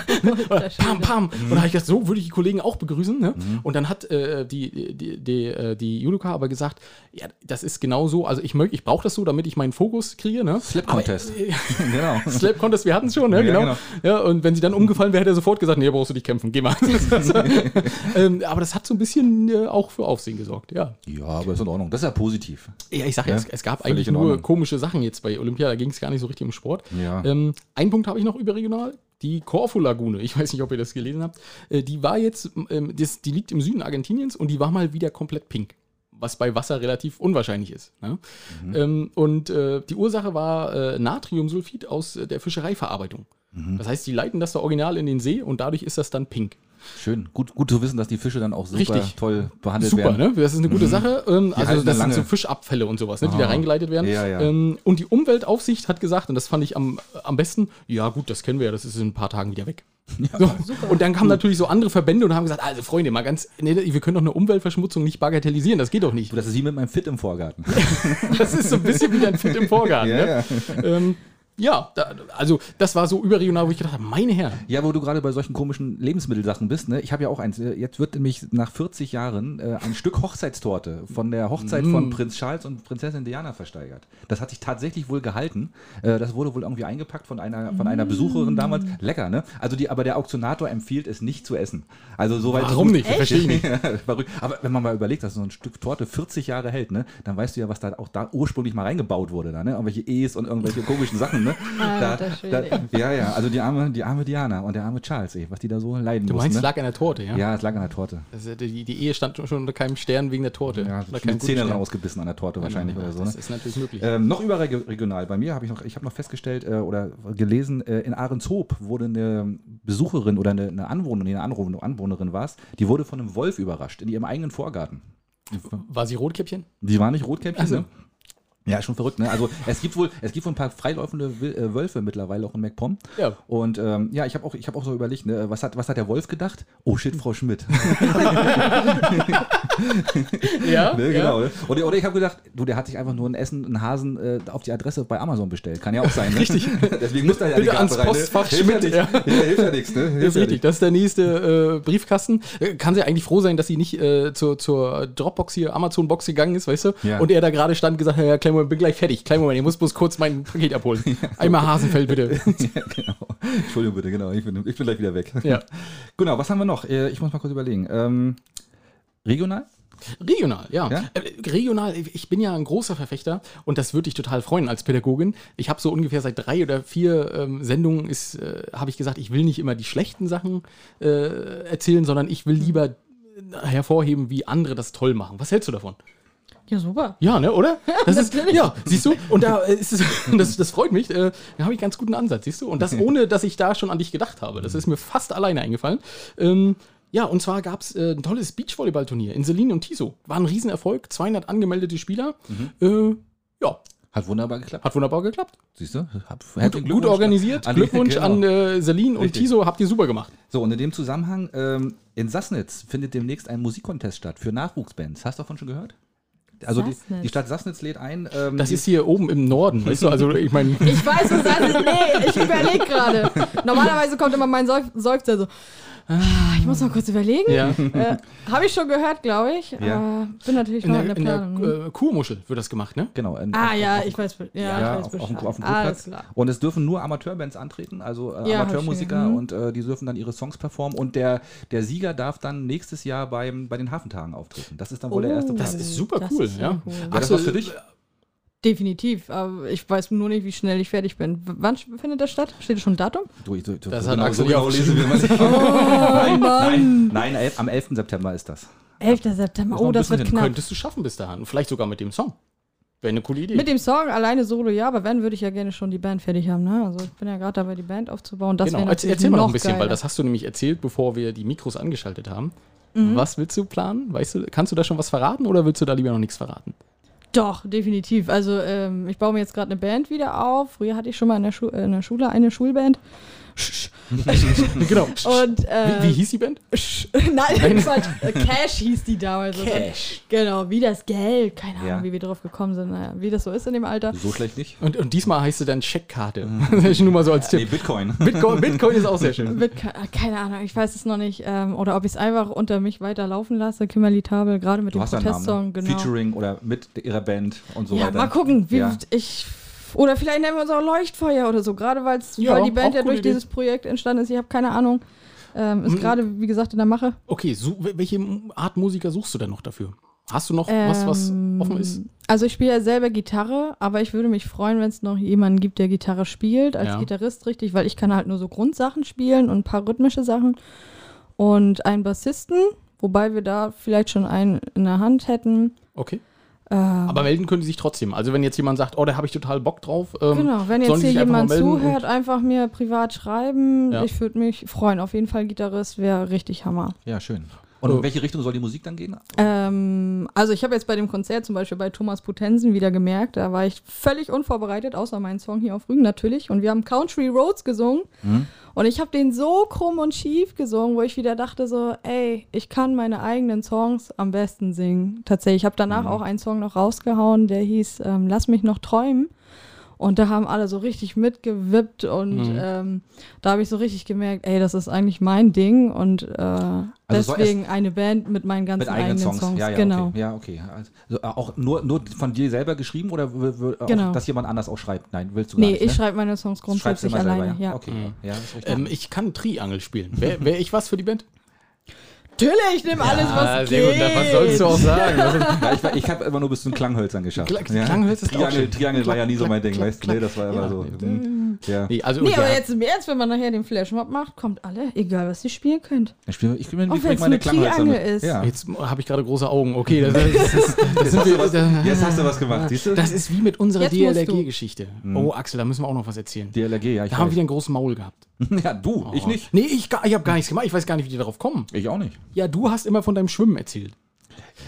Oder pam, pam. Und da habe ich gedacht, so würde ich die Kollegen auch begrüßen. Ne? Und dann hat äh, die, die, die, äh, die Judoka aber gesagt, ja, das ist genau so. Also ich, mög- ich brauche das so, damit ich meinen Fokus kriege. Ne? Slap Aber, Contest. äh, genau. Slap Contest, wir hatten es schon, ne? Ja, genau. genau. Ja, und wenn sie dann umgefallen wäre, hätte er sofort gesagt, nee, brauchst du nicht kämpfen, geh mal. ähm, aber das hat so ein bisschen äh, auch für Aufsehen gesorgt, ja. Ja, aber ist in Ordnung. Das ist ja positiv. Ja, ich sag ja, es, es gab völlig eigentlich nur komische Sachen jetzt bei Olympia, da ging es gar nicht so richtig um Sport. Ja. Ähm, einen Punkt habe ich noch überregional. Die Korfu-Lagune, ich weiß nicht, ob ihr das gelesen habt, äh, die war jetzt, ähm, die liegt im Süden Argentiniens und die war mal wieder komplett pink. Was bei Wasser relativ unwahrscheinlich ist. Ne? Mhm. Ähm, und äh, die Ursache war äh, Natriumsulfid aus äh, der Fischereiverarbeitung. Mhm. Das heißt, die leiten das da original in den See und dadurch ist das dann pink. Schön. Gut, gut zu wissen, dass die Fische dann auch super Richtig. toll behandelt Super, werden. ne? Das ist eine gute Sache. Ähm, also das sind so Fischabfälle und sowas, ne, die Ah. da reingeleitet werden. Ja, ja. Ähm, und die Umweltaufsicht hat gesagt, und das fand ich am, am besten, ja gut, das kennen wir ja, das ist in ein paar Tagen wieder weg. so. Und dann kamen natürlich so andere Verbände und haben gesagt, also Freunde, mal ganz, nee, wir können doch eine Umweltverschmutzung nicht bagatellisieren, das geht doch nicht. Das ist wie mit meinem Fit im Vorgarten. Das ist so ein bisschen wie ein Fit im Vorgarten. Ja, ne? Ähm, ja, da, also das war so überregional, wo ich gedacht habe, meine Herren. Ja, wo du gerade bei solchen komischen Lebensmittelsachen bist, ne? Ich habe ja auch eins. Äh, Jetzt wird nämlich nach 40 Jahren äh, ein Stück Hochzeitstorte von der Hochzeit Mm. von Prinz Charles und Prinzessin Diana versteigert. Das hat sich tatsächlich wohl gehalten. Äh, das wurde wohl irgendwie eingepackt von einer, von einer Besucherin damals. Lecker, ne? Also die, aber der Auktionator empfiehlt es nicht zu essen. Also soweit. Warum nicht? Verstehe ich nicht. Aber wenn man mal überlegt, dass so ein Stück Torte 40 Jahre hält, ne, dann weißt du ja, was da auch da ursprünglich mal reingebaut wurde, da, ne? Irgendwelche E's und irgendwelche komischen Sachen, ne? Da, Alter Schwede, da, ja, ja, also die arme, die arme Diana und der arme Charles, ey, was die da so leiden Du mussten. meinst, es ne? lag an der Torte, ja? Ja, es lag an der Torte. Ist, die, die Ehe stand schon unter keinem Stern wegen der Torte. Ja, guten Zähne Stern. rausgebissen an der Torte wahrscheinlich Ja, oder so. Das Ne? ist natürlich möglich. Ähm, noch überregional bei mir habe ich noch, ich habe noch festgestellt äh, oder gelesen, äh, in Ahrenshoop wurde eine Besucherin oder eine, eine Anwohnerin, eine Anwohnerin, Anwohnerin war es, die wurde von einem Wolf überrascht in ihrem eigenen Vorgarten. War sie Rotkäppchen? Die war nicht Rotkäppchen, Ach so. ne? Ja, schon verrückt, ne? Also es gibt wohl, es gibt wohl ein paar freiläufende äh, Wölfe mittlerweile auch in MacPom. Ja. Und ähm, ja, ich habe auch, ich habe auch so überlegt, ne, was hat, was hat der Wolf gedacht? Oh shit, Frau Schmidt. Ja, Ne, genau. ne? Oder, oder ich habe gedacht, du, der hat sich einfach nur ein Essen, einen Hasen äh, auf die Adresse bei Amazon bestellt. Kann ja auch sein. Ne? Richtig. Deswegen muss da ja Bitte ans rein, Postfach ne? Ja Schmidt, ja. Ja, hilft ja nichts. Ne? Das ist ja richtig, das ist der nächste äh, Briefkasten. Äh, Kann sie eigentlich froh sein, dass sie nicht äh, zur, zur Dropbox hier, Amazon-Box gegangen ist, weißt du? Ja. Und er da gerade stand und gesagt hat, ja, kleinen Moment, bin gleich fertig. Kleinen Moment, ich muss bloß kurz mein Paket abholen. Einmal Hasenfeld, bitte. ja, genau. Entschuldigung bitte, genau. Ich bin, ich bin gleich wieder weg. ja. Genau, was haben wir noch? Äh, Ich muss mal kurz überlegen. Ähm, regional? Regional, ja. Ja? Äh, regional, ich bin ja ein großer Verfechter und das würde dich total freuen als Pädagogin. Ich habe so ungefähr seit drei oder vier ähm, Sendungen ist, äh, habe ich gesagt, ich will nicht immer die schlechten Sachen äh, erzählen, sondern ich will lieber äh, hervorheben, wie andere das toll machen. Was hältst du davon? Ja, super. Ja, ne, oder? Das ist, ja, siehst du? Und da äh, ist es, das, das freut mich. Äh, da habe ich ganz guten Ansatz, siehst du? Und das ohne, dass ich da schon an dich gedacht habe. Das ist mir fast alleine eingefallen. Ähm, ja, und zwar gab es äh, ein tolles Beachvolleyballturnier in Selin und Tiso. War ein Riesenerfolg, 200 angemeldete Spieler. Äh, ja, Hat wunderbar geklappt. Hat wunderbar geklappt. Siehst du? Hab- Gut, gut organisiert. an Glückwunsch genau. an äh, Selin und Richtig. Tiso. Habt ihr super gemacht. So, und in dem Zusammenhang, ähm, in Sassnitz findet demnächst ein Musikcontest statt für Nachwuchsbands. Hast du davon schon gehört? Also die, die Stadt Sassnitz lädt ein. Ähm, Das ist hier oben im Norden, weißt du? Also ich meine, Ich weiß, was das ist. Nee, ich überlege gerade. Normalerweise kommt immer mein Seuf Seufzer so. Ah, Ich muss mal kurz überlegen. ja. Äh, Habe ich schon gehört, glaube ich. Ja. Äh, bin natürlich In noch der, in der in Planung. der äh, Kurmuschel wird das gemacht, ne? Genau. in- ah auf- ja, auf- ich weiß. Ja, Ja, ich weiß auf, dem, auf dem klar. Und es dürfen nur Amateurbands antreten, also äh, Ja, Amateurmusiker mhm. und äh, die dürfen dann ihre Songs performen und der, der Sieger darf dann nächstes Jahr beim, bei den Hafentagen auftreten. Das ist dann wohl der erste Oh. Preis. Das ist super Das cool, ist ja. cool. Wäre das was für dich? Definitiv, aber ich weiß nur nicht, wie schnell ich fertig bin. W- Wann findet das statt? Steht da schon ein Datum? Du, du, du, Das hat genau, Axel so ja auch lesen wir mal nicht. nein, nein, nein, elf- am 11. September ist das. 11. September. Oh, das wird hin. knapp. Könntest du schaffen bis dahin. Vielleicht sogar mit dem Song. Wäre eine coole Idee. Mit dem Song alleine Solo ja, aber wenn, würde ich ja gerne schon die Band fertig haben. Ne? Also ich bin ja gerade dabei, die Band aufzubauen. Das genau. Erzähl, erzähl mal noch ein bisschen, weil geiler. das hast du nämlich erzählt, bevor wir die Mikros angeschaltet haben. Mhm. Was willst du planen? Weißt du, kannst du da schon was verraten oder willst du da lieber noch nichts verraten? Doch, definitiv. Also ähm, ich baue mir jetzt gerade eine Band wieder auf. Früher hatte ich schon mal in der, Schu äh, in der Schule eine Schulband. Genau. Und, äh, wie, wie hieß die Band? Nein, Quatsch. Äh, Cash hieß die damals. Also, Cash. Genau, wie das Geld. Keine Ahnung, Ja. wie wir drauf gekommen sind. Naja, wie das so ist in dem Alter. So schlecht nicht. Und, und diesmal heißt sie dann Checkkarte. Das ist nur mal so als Nee, Tipp. Bitcoin. Bitcoin, Bitcoin ist auch sehr schön. Ke- äh, keine Ahnung, ich weiß es noch nicht. Ähm, oder ob ich es einfach unter mich weiter laufen lasse. Kimberly Tabel, gerade mit Du dem Namen. Protestsong. Ne? Genau. Featuring oder mit ihrer Band und so ja, weiter. mal gucken. Wie Ja. ich, oder vielleicht nennen wir uns auch Leuchtfeuer oder so. Gerade weil's, Ja, weil die Band ja durch Idee. dieses Projekt entstanden ist. Ich habe keine Ahnung. Ähm, ist gerade, wie gesagt, in der Mache. Okay, so, welche Art Musiker suchst du denn noch dafür? Hast du noch was, was Ähm, offen ist? Also ich spiele ja selber Gitarre, aber ich würde mich freuen, wenn es noch jemanden gibt, der Gitarre spielt, als Ja. Gitarrist richtig, weil ich kann halt nur so Grundsachen spielen und ein paar rhythmische Sachen. Und einen Bassisten, wobei wir da vielleicht schon einen in der Hand hätten. Okay. Ähm, Aber melden können sie sich trotzdem. Also wenn jetzt jemand sagt, oh, da habe ich total Bock drauf. Ähm, genau, wenn jetzt hier einfach jemand zuhört, einfach mir privat schreiben. Ja. Ich würde mich freuen. Auf jeden Fall Gitarrist wäre richtig Hammer. Ja, schön. Und in welche Richtung soll die Musik dann gehen? Ähm, also ich habe jetzt bei dem Konzert zum Beispiel bei Thomas Potensen wieder gemerkt, da war ich völlig unvorbereitet, außer meinen Song hier auf Rügen natürlich. Und wir haben Country Roads gesungen. Mhm. Und ich habe den so krumm und schief gesungen, wo ich wieder dachte so, ey, ich kann meine eigenen Songs am besten singen. Tatsächlich, ich habe danach auch einen Song noch rausgehauen, der hieß ähm, Lass mich noch träumen. Und da haben alle so richtig mitgewippt und Mhm. ähm, da habe ich so richtig gemerkt, ey, das ist eigentlich mein Ding und äh, soll deswegen eine Band mit meinen ganzen Mit eigenen Songs. Songs. Ja, ja, genau. okay. Ja, okay. Also, äh, auch nur, nur von dir selber geschrieben oder auch, Genau. dass jemand anders auch schreibt? Nein, willst du gar Nee, nicht, ich ne? schreibe meine Songs Das schreibst du grundsätzlich selber, alleine. Ja. Okay, Mhm. ja, ähm, ich kann Triangel spielen. Wäre wär ich was für die Band? Natürlich, ich nehme alles, was sehr geht. gut. Was sollst du auch sagen? ja, ich war- ich habe immer nur bis zu den Klanghölzern geschafft. Kla- Klanghölzer ist auch Triangel, schön. Triangel war ja nie so mein Ding, weißt du? Nee, das war immer Ja. so. hm, Ja. Nee, also, Nee, ja, aber jetzt im Ernst, wenn man nachher den Flashmob macht, kommt alle, egal was ihr spielen könnt. Ich spiele ich bin Auch wie wenn's meine nur Klanghölzer Triangel mit. ist. Ja. Jetzt habe ich gerade große Augen. Okay, das, das, das, das sind wir. Jetzt hast du was gemacht, siehst du? Das ist wie mit unserer Jetzt musst du. DLRG-Geschichte. Oh, Axel, da müssen wir auch noch was erzählen. DLRG, ja, ich Da haben wir weiß. wieder einen großen Maul gehabt. Ja, du, ich nicht. Nee, ich habe gar nichts gemacht. Ich weiß gar nicht, wie die darauf kommen. Ich auch nicht. Ja, du hast immer von deinem Schwimmen erzählt.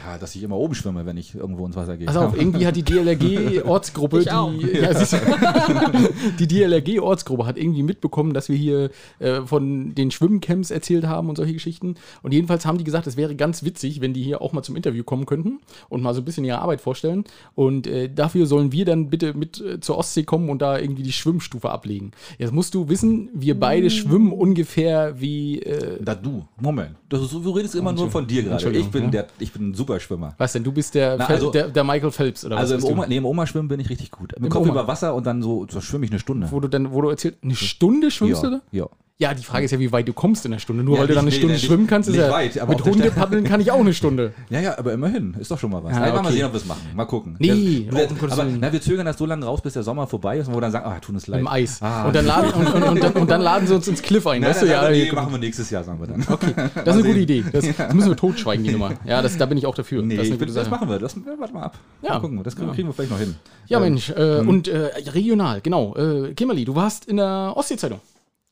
Ja, dass ich immer oben schwimme, wenn ich irgendwo ins Wasser gehe. Pass auf, irgendwie hat die DLRG-Ortsgruppe, die, ja, die DLRG-Ortsgruppe hat irgendwie mitbekommen, dass wir hier äh, von den Schwimmcamps erzählt haben und solche Geschichten. Und jedenfalls haben die gesagt, es wäre ganz witzig, wenn die hier auch mal zum Interview kommen könnten und mal so ein bisschen ihre Arbeit vorstellen. Und äh, dafür sollen wir dann bitte mit äh, zur Ostsee kommen und da irgendwie die Schwimmstufe ablegen. Jetzt musst du wissen, wir beide schwimmen ungefähr wie. Äh, Da du, Moment. Das ist, du redest immer nur von dir gerade. Ich bin, ja. der, ich bin ein Superschwimmer. was denn? Du bist der, Na, Fel- also- der, der Michael Phelps oder Also was? im bist? Oma, nee, im Oma-Schwimmen bin ich richtig gut. Mit Im Kopf Oma. über Wasser und dann so, so schwimme ich eine Stunde. Wo du dann, wo du erzählst, eine Stunde schwimmst ja, du da? ja. Ja, die Frage ist ja, wie weit du kommst in der Stunde. Nur Ja, weil du dann eine nee, Stunde nee, schwimmen kannst, ist nicht ja, weit, aber mit Hunde paddeln kann ich auch eine Stunde. Ja, ja, aber immerhin. Ist doch schon mal was. Ah, Einmal mal okay. sehen, ob wir es machen. Mal gucken. Nee, Ja, oh, aber na, wir zögern das so lange raus, bis der Sommer vorbei ist und wo wir dann sagen, ah, tun es leid. Im Eis. Ah, und, dann laden, und, und, und, dann, und dann laden sie uns ins Cliff ein. Na, weißt dann, du, ja, nee, hier, machen wir nächstes Jahr, sagen wir dann. okay. Das ist eine gute Idee. Das, das müssen wir totschweigen, die Nummer. Ja, das, da bin ich auch dafür. Nee, das ist eine gute das Sache. machen wir. Das, ja, warte mal ab. Ja. Mal gucken wir. Das kriegen, Ja. wir vielleicht noch hin. Ja, Ähm, Mensch. Äh, Und äh, regional, genau. Äh, Kimberly, du warst in der Ostsee-Zeitung.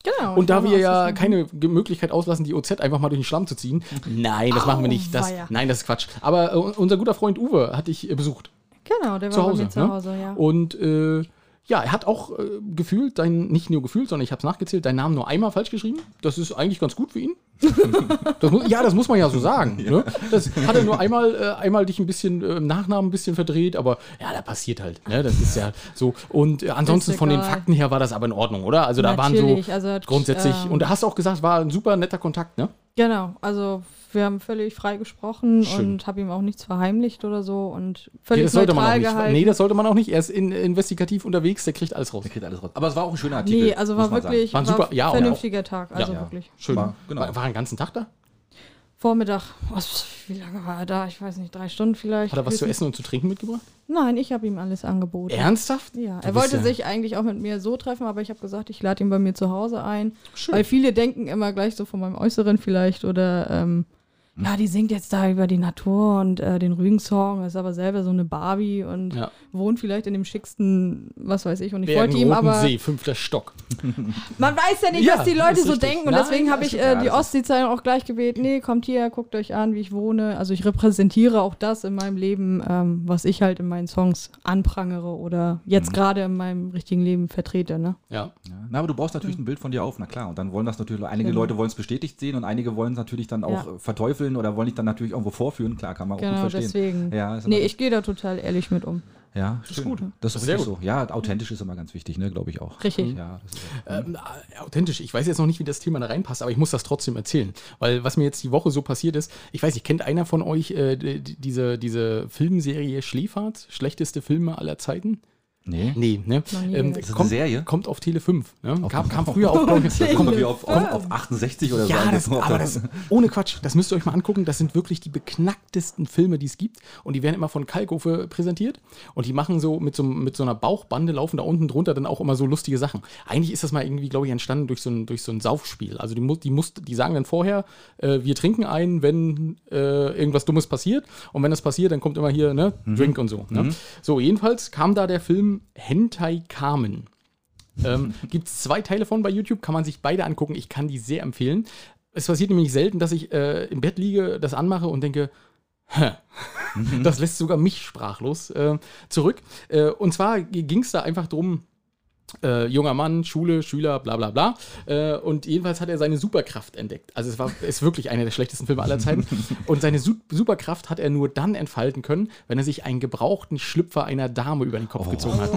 Genau. Und da wir ja keine Möglichkeit auslassen, die OZ einfach mal durch den Schlamm zu ziehen. Nein, das machen wir nicht. Das, nein, das ist Quatsch. Aber äh, unser guter Freund Uwe hat dich äh, besucht. Genau, der war Zu bei Hause, mir zu ne? Hause, ja. Und äh, ja, er hat auch äh, gefühlt, dein, nicht nur gefühlt, sondern ich habe es nachgezählt, deinen Namen nur einmal falsch geschrieben. Das ist eigentlich ganz gut für ihn. Das muss, ja, das muss man ja so sagen. Ne? Das hat er nur einmal, äh, einmal dich ein bisschen äh, im Nachnamen ein bisschen verdreht, aber ja, da passiert halt. Ne? Das ist ja so. Und äh, ansonsten von den. Fakten her war das aber in Ordnung, oder? Also da waren Natürlich, so also, grundsätzlich. ähm, und da hast du auch gesagt, war ein super netter Kontakt, ne? Genau, also wir haben völlig frei gesprochen Schön. und habe ihm auch nichts verheimlicht oder so und Nee, völlig das sollte man auch neutral nicht. gehalten. Nee, das sollte man auch nicht. Er ist in, investigativ unterwegs, der kriegt alles raus. Der kriegt alles raus. Aber es war auch ein schöner Artikel. nee, also war wirklich War ein super- ja, auch- vernünftiger Tag, also Ja. wirklich. Schön. War- genau. War, war er den ganzen Tag da? Vormittag, was, wie lange war er da? Ich weiß nicht, drei Stunden vielleicht. Hat er was zu essen und zu trinken mitgebracht? Nein, ich habe ihm alles angeboten. Ernsthaft? Ja, er wollte ja- sich eigentlich auch mit mir so treffen, aber ich habe gesagt, ich lade ihn bei mir zu Hause ein. Schön. Weil viele denken immer gleich so von meinem Äußeren vielleicht oder ähm, Hm. Ja, die singt jetzt da über die Natur und äh, den Rügen-Song, ist aber selber so eine Barbie und Ja. wohnt vielleicht in dem schicksten, was weiß ich. Und ich wollte ihm Bergen, aber. See, fünfter Stock. Man weiß ja nicht, Ja, was die Leute so richtig. denken und Nein, deswegen habe ich ist- äh, die Ostseezeitung auch gleich gebeten, nee, kommt hier, guckt euch an, wie ich wohne. Also ich repräsentiere auch das in meinem Leben, ähm, was ich halt in meinen Songs anprangere oder jetzt Mhm. gerade in meinem richtigen Leben vertrete. Ne? Ja. Ja. Na, aber du baust natürlich ein Bild von dir auf, na klar. Und dann wollen das natürlich, einige Genau. Leute wollen es bestätigt sehen und einige wollen es natürlich dann auch Ja. Verteufeln oder wollen dich dann natürlich irgendwo vorführen. Klar, kann man auch Genau, gut verstehen. deswegen. Ja, Nee, ich gehe da total ehrlich mit um. Ja, das ist gut. Das ist Sehr richtig so. Ja, authentisch ist immer ganz wichtig, ne, glaube ich auch. Richtig. Ja, das ist Ähm, äh, authentisch. Ich weiß jetzt noch nicht, wie das Thema da reinpasst, aber ich muss das trotzdem erzählen. Weil was mir jetzt die Woche so passiert ist, ich weiß nicht, kennt einer von euch äh, diese, diese Filmserie Schläfert? Schlechteste Filme aller Zeiten? Nee. Nee, ne? Ähm. Ist das eine kommt, Serie? kommt auf Tele 5. Ne? Kam, kam früher auch, glaub ich, Das kommt wie auf, auf, Tele auf 68 oder so. Ja, das, angesprochen. aber das, ohne Quatsch, das müsst ihr euch mal angucken. Das sind wirklich die beknacktesten Filme, die es gibt. Und die werden immer von Kalkofe präsentiert. Und die machen so mit, so mit so einer Bauchbande, laufen da unten drunter dann auch immer so lustige Sachen. Eigentlich ist das mal irgendwie, glaube ich, entstanden durch so ein, durch so ein Saufspiel. Also die, die, muss, die sagen dann vorher, äh, wir trinken ein, wenn äh, irgendwas Dummes passiert. Und wenn das passiert, dann kommt immer hier, ne, Drink und so. Ne? So, jedenfalls kam da der Film Hentai Kamen. Ähm, Gibt es zwei Teile von bei YouTube, kann man sich beide angucken. Ich kann die sehr empfehlen. Es passiert nämlich selten, dass ich äh, im Bett liege, das anmache und denke, das lässt sogar mich sprachlos äh, zurück. Äh, und zwar ging es da einfach drum, äh, junger Mann, Schule, Schüler, bla bla bla. Äh, und jedenfalls hat er seine Superkraft entdeckt. Also es war ist wirklich einer der schlechtesten Filme aller Zeiten. Und seine Su Superkraft hat er nur dann entfalten können, wenn er sich einen gebrauchten Schlüpfer einer Dame über den Kopf gezogen hat.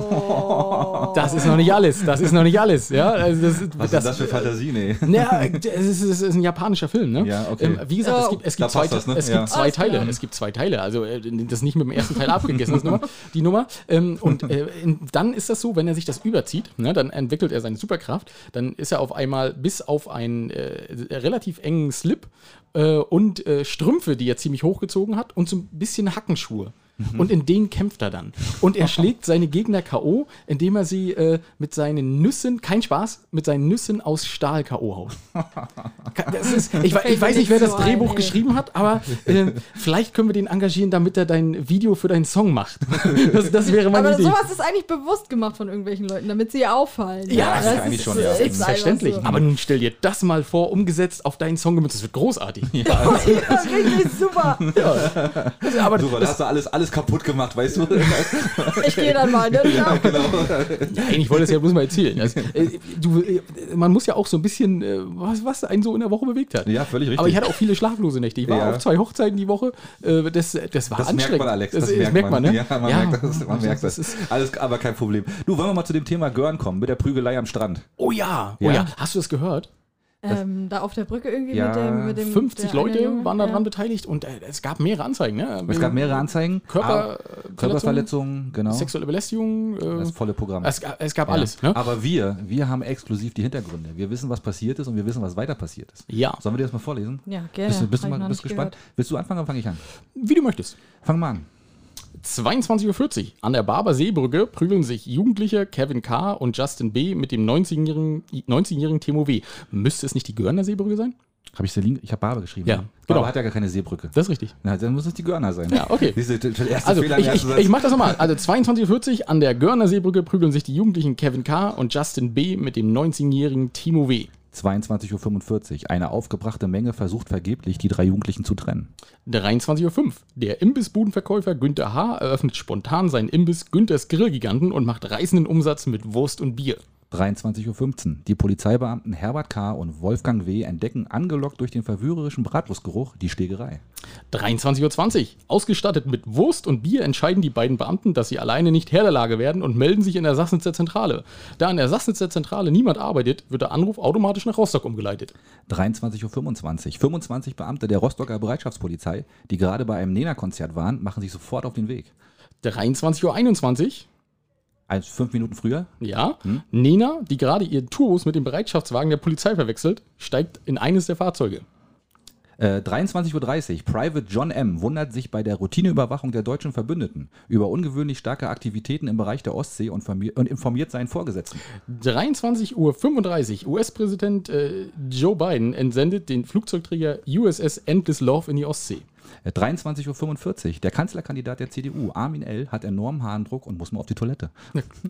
Das ist noch nicht alles. Das ist noch nicht alles. Ja, also das, Was ist das für Fantasie, nee? ja, es ist, es ist ein japanischer Film, ne? Ja, okay. Ähm, wie gesagt, es Oh. gibt, es gibt, zwei, das, ne? es Ja. gibt zwei Alles Teile. Es gibt zwei Teile. Also äh, das ist nicht mit dem ersten Teil abgegessen, das Nummer, die Nummer. Ähm, und äh, dann ist das so, wenn er sich das überzieht, ne, dann entwickelt er seine Superkraft. Dann ist er auf einmal bis auf einen äh, relativ engen Slip äh, und äh, Strümpfe, die er ziemlich hochgezogen hat, und so ein bisschen Hackenschuhe. Mhm. Und in denen kämpft er dann. Und er schlägt seine Gegner K.O., indem er sie äh, mit seinen Nüssen, kein Spaß, mit seinen Nüssen aus Stahl K.O. haut. Das ist, ich, ich weiß nicht, wer das So Drehbuch ey. geschrieben hat, aber äh, vielleicht können wir den engagieren, damit er dein Video für deinen Song macht. Das, das wäre meine Aber Idee. sowas ist eigentlich bewusst gemacht von irgendwelchen Leuten, damit sie auffallen. Ja, das ist eigentlich schon, ist ja. Selbstverständlich. einfach Aber nun stell dir das mal vor, umgesetzt auf deinen Song gemünzt. Das wird großartig. So. Ja, richtig super. Aber Super, da hast du alles, alles kaputt gemacht, weißt du? Ich gehe dann mal. Ne? Ja. Ja, eigentlich wollte es ja bloß mal erzählen. Also, äh, du, äh, man muss ja auch so ein bisschen, äh, was, was einen so in der Woche bewegt hat. Ja, völlig richtig. Aber ich hatte auch viele schlaflose Nächte. Ich war Ja. auf zwei Hochzeiten die Woche. Das, das war das merkt anstrengend. man, Alex. Das, das merkt man, ne? Ja, man merkt das. Man merkt das. ist, Alles, aber kein Problem. Du, wollen wir mal zu dem Thema Görn kommen, mit der Prügelei am Strand. oh ja, oh Ja. ja. Hast du das gehört? Ähm, da auf der Brücke irgendwie Ja, mit dem. Mit dem 50 der eine Leute Junge, waren daran ja. beteiligt und äh, es gab mehrere Anzeigen. Ne? Es gab mehrere Anzeigen. Körper, Ah, Körperverletzungen, genau. sexuelle Belästigung. Äh, Das volle Programm. es, es gab Ja. alles. Ne? Aber wir, wir haben exklusiv die Hintergründe. Wir wissen, was passiert ist und wir wissen, was weiter passiert ist. Ja, Sollen wir dir das mal vorlesen? Ja, gerne. Bist du, bist ich mal, bist gespannt? gehört. Willst du anfangen oder fange ich an? wie du möchtest. Fang mal an. 22.40 Uhr. An der Barber Seebrücke prügeln sich Jugendliche Kevin K. und Justin B. mit dem 19-jährigen 19 Timo W. Müsste es nicht die Görner Seebrücke sein? Habe ich Selin, ich habe Barber geschrieben. Ja, ne? genau. Barber hat ja gar keine Seebrücke. Das ist richtig. Na, dann muss es die Görner sein. Ja, okay. Erste Also, Fehler ich, ich, ich mach das nochmal. Also, 22.40 Uhr an der Görner Seebrücke prügeln sich die Jugendlichen Kevin K. und Justin B. mit dem 19-jährigen Timo W. 22.45 Uhr. Eine aufgebrachte Menge versucht vergeblich, die drei Jugendlichen zu trennen. 23.05 Uhr. Der Imbissbudenverkäufer Günther H. eröffnet spontan seinen Imbiss Günthers Grillgiganten und macht reißenden Umsatz mit Wurst und Bier. 23.15 Uhr. Die Polizeibeamten Herbert K. und Wolfgang W. entdecken, angelockt durch den verführerischen Bratwurstgeruch, die Stegerei. 23.20 Uhr. Ausgestattet mit Wurst und Bier entscheiden die beiden Beamten, dass sie alleine nicht Herr der Lage werden und melden sich in der Sassnitzer Zentrale. Da in der Sassnitzer Zentrale niemand arbeitet, wird der Anruf automatisch nach Rostock umgeleitet. 23.25 Uhr. 25 Beamte der Rostocker Bereitschaftspolizei, die gerade bei einem Nena-Konzert waren, machen sich sofort auf den Weg. 23.21 Uhr. Als fünf Minuten früher. Ja, Nena, die gerade ihren Tourbus mit dem Bereitschaftswagen der Polizei verwechselt, steigt in eines der Fahrzeuge. Äh, 23.30 Uhr. Private John M. wundert sich bei der Routineüberwachung der deutschen Verbündeten über ungewöhnlich starke Aktivitäten im Bereich der Ostsee und, und informiert seinen Vorgesetzten. 23.35 Uhr. US-Präsident äh, Joe Biden entsendet den Flugzeugträger USS Endless Love in die Ostsee. Äh, 23.45 Uhr. Der Kanzlerkandidat der CDU, Armin L., hat enormen Harndruck und muss mal auf die Toilette.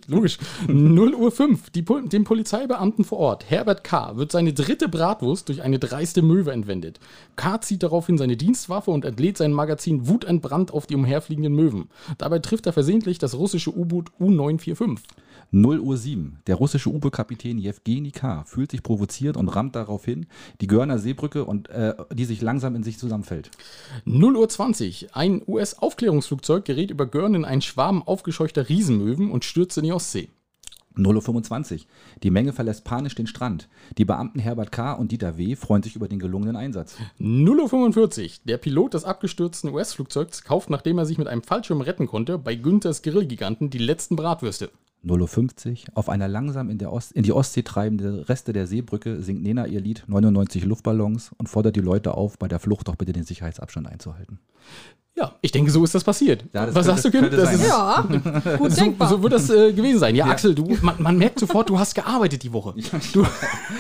Logisch. 0 Uhr 5. Die, dem Polizeibeamten vor Ort, Herbert K., wird seine dritte Bratwurst durch eine dreiste Möwe entwendet. K. zieht daraufhin seine Dienstwaffe und entlädt sein Magazin wutentbrannt auf die umherfliegenden Möwen. Dabei trifft er versehentlich das russische U-Boot U-945. 0 Uhr 7. Der russische U-Boot-Kapitän Jewgeni K. fühlt sich provoziert und rammt daraufhin die Görner Seebrücke, und, äh, die sich langsam in sich zusammenfällt. 0 Uhr 20. Ein US-Aufklärungsflugzeug gerät über Görn in einen Schwarm aufgescheuchter Riesenmöwen und stürzt in die Ostsee. 0 Uhr 25. Die Menge verlässt panisch den Strand. Die Beamten Herbert K. und Dieter W. freuen sich über den gelungenen Einsatz. 0.45 Uhr. Der Pilot des abgestürzten US-Flugzeugs kauft, nachdem er sich mit einem Fallschirm retten konnte, bei Günthers Grillgiganten die letzten Bratwürste. 0.50 Uhr. Auf einer langsam in, Ost in die Ostsee treibende Reste der Seebrücke singt Nena ihr Lied 99 Luftballons und fordert die Leute auf, bei der Flucht doch bitte den Sicherheitsabstand einzuhalten. Ja, ich denke, so ist das passiert. Ja, das Was könnte- sagst du, Kim? könnte Das sein. ist, Ja, gut so, denkbar. so wird das äh, gewesen sein. Ja, Axel, du, man, man merkt sofort, du hast gearbeitet die Woche. Du,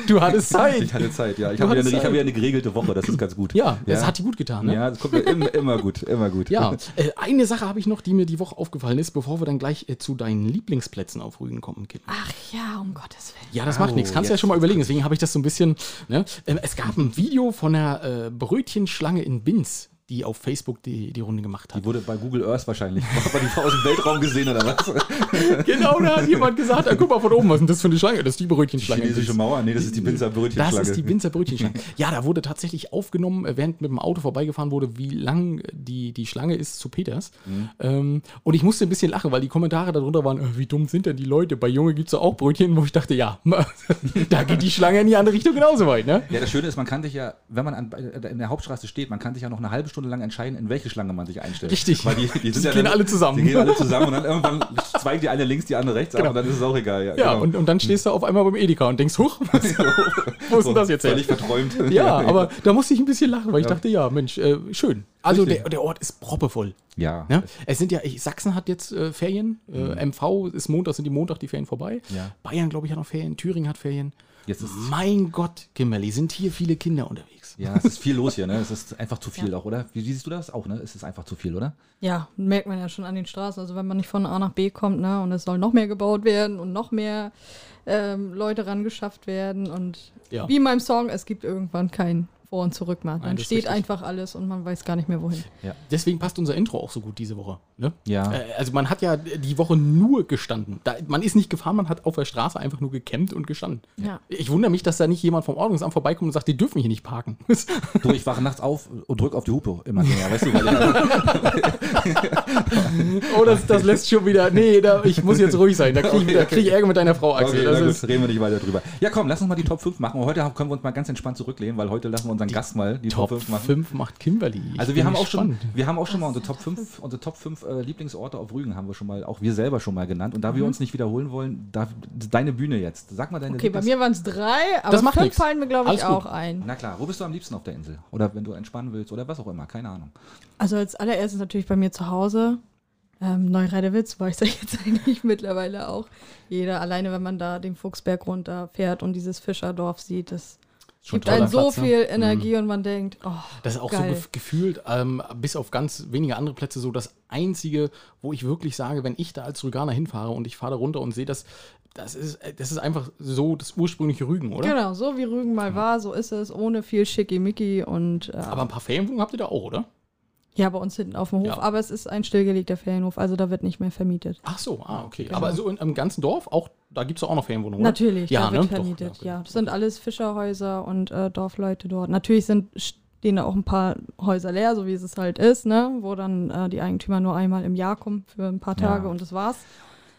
du hattest Zeit. Ich hatte Zeit, ja. Ich habe wieder, hattest eine- ich wieder eine geregelte Woche, das ist ganz gut. Ja, das hat dir gut getan. Ne? Ja, das kommt mir immer, immer gut, immer gut. Ja, äh, eine Sache habe ich noch, die mir die Woche aufgefallen ist, bevor wir dann gleich äh, zu deinen Lieblingsplätzen auf Rügen kommen, Kim. Ach ja, um Gottes Willen. Ja, das macht Au, nichts. Kannst du ja schon mal überlegen. Deswegen habe ich das so ein bisschen. Ne? Ähm, Es gab ein Video von einer äh, Brötchenschlange in Binz, die auf Facebook die, die Runde gemacht hat. Die wurde bei Google Earth wahrscheinlich. Hat man die aus dem Weltraum gesehen oder was? genau, da hat jemand gesagt: ah, guck mal von oben, was ist denn das für eine Schlange? Das ist die Brötchenschlange. in Chinesische. Mauer? Nee, das ist die Binzer Das ist die Binzer Brötchenschlange. Ja, da wurde tatsächlich aufgenommen, äh, während mit dem Auto vorbeigefahren wurde, wie lang die, die Schlange ist zu Peters. Mhm. Ähm, und ich musste ein bisschen lachen, weil die Kommentare darunter waren, äh, wie dumm sind denn die Leute? Bei Junge gibt es auch Brötchen, wo ich dachte, ja, da geht die Schlange in die andere Richtung genauso weit, ne? Ja, das Schöne ist, man kann sich ja, wenn man an, äh, in der Hauptstraße steht, man kann sich ja noch eine halbe Stunde lang entscheiden, in welche Schlange man sich einstellt. Richtig. Weil die, die, Die ja gehen dann, alle zusammen. Die gehen alle zusammen und dann irgendwann zweigen die eine links, die andere rechts ab Genau. und dann ist es auch egal. Ja, Ja, genau. und, und dann stehst du auf einmal beim Edeka und denkst, huch, was, wo ist denn das jetzt her? Völlig verträumt. Ja, aber da musste ich ein bisschen lachen, weil ich dachte, ja, Mensch, äh, schön. Also der, der Ort ist proppevoll. Ja. Ne? Es sind ja, ich, Sachsen hat jetzt äh, Ferien, äh, MV ist Montag, sind die Montag die Ferien vorbei. Ja. Bayern, glaube ich, hat noch Ferien, Thüringen hat Ferien. Jetzt ist Mein Gott, Kimberly, sind hier viele Kinder unterwegs. Ja, es ist viel los hier, ne? Es ist einfach zu viel auch, oder? Wie, wie siehst du das auch, ne? Es ist einfach zu viel, oder? Ja, merkt man ja schon an den Straßen. Also wenn man nicht von A nach B kommt, ne, und es soll noch mehr gebaut werden und noch mehr ähm, Leute rangeschafft werden. Und Ja. wie in meinem Song, es gibt irgendwann kein Vor und Zurück mehr. Dann steht einfach alles und man weiß gar nicht mehr wohin. Deswegen passt unser Intro auch so gut diese Woche. Ne? Ja. Äh, also man hat ja die Woche nur gestanden. Da, man ist nicht gefahren, man hat auf der Straße einfach nur gecampt und gestanden. Ja. Ich wundere mich, dass da nicht jemand vom Ordnungsamt vorbeikommt und sagt, die dürfen hier nicht parken. Du, ich wache nachts auf und drück auf die Hupe immer mehr, weißt du? Oh, das, das lässt schon wieder. Nee, da, ich muss jetzt ruhig sein. Da kriege ich, Okay, krieg ich Ärger mit deiner Frau, Axel. okay, das na ist, reden wir nicht weiter drüber. Ja, komm, lass uns mal die Top 5 machen. Heute können wir uns mal ganz entspannt zurücklehnen, weil heute lassen wir unseren Gast mal die Top, Top 5 machen. 5 macht Kimberly. Ich Also wir haben auch schon, wir haben auch schon mal unsere Top 5, unsere Top 5 äh, Lieblingsorte auf Rügen haben wir schon mal, auch wir selber schon mal genannt. Und da wir uns nicht wiederholen wollen, da, deine Bühne jetzt. Sag mal deine Okay, bei Lieblings- mir waren es drei, aber Das macht fünf nix. fallen mir, glaube ich, Alles gut. auch ein. Na klar, wo bist du am liebsten auf der Insel? Oder wenn du entspannen willst oder was auch immer, keine Ahnung. Also als allererstes natürlich bei mir zu Hause. Ähm, Neureidewitz weiß ja jetzt eigentlich mittlerweile auch. Jeder, alleine wenn man da den Fuchsberg runterfährt und dieses Fischerdorf sieht, das Schon gibt einem so Platz, ne? viel Energie und man denkt, oh, Das ist auch so geil. gef gefühlt, ähm, bis auf ganz wenige andere Plätze, so das einzige, wo ich wirklich sage, wenn ich da als Rüganer hinfahre und ich fahre da runter und sehe das das ist, äh, das ist einfach so das ursprüngliche Rügen, oder? Genau, so wie Rügen mal war, so ist es, ohne viel Schickimicki und äh, Aber ein paar Ferienwohnungen habt ihr da auch, oder? Ja, bei uns hinten auf dem Hof, Ja. aber es ist ein stillgelegter Ferienhof, also da wird nicht mehr vermietet. Ach so, ah, okay. Genau. Aber so in, im ganzen Dorf, auch, da gibt es auch noch Ferienwohnungen, oder? Natürlich, Ja, da wird ne? Doch, vermietet, ja, ja. okay. Das sind alles Fischerhäuser und äh, Dorfleute dort. Natürlich sind stehen da auch ein paar Häuser leer, so wie es halt ist, ne? Wo dann äh, die Eigentümer nur einmal im Jahr kommen für ein paar Ja. Tage und das war's.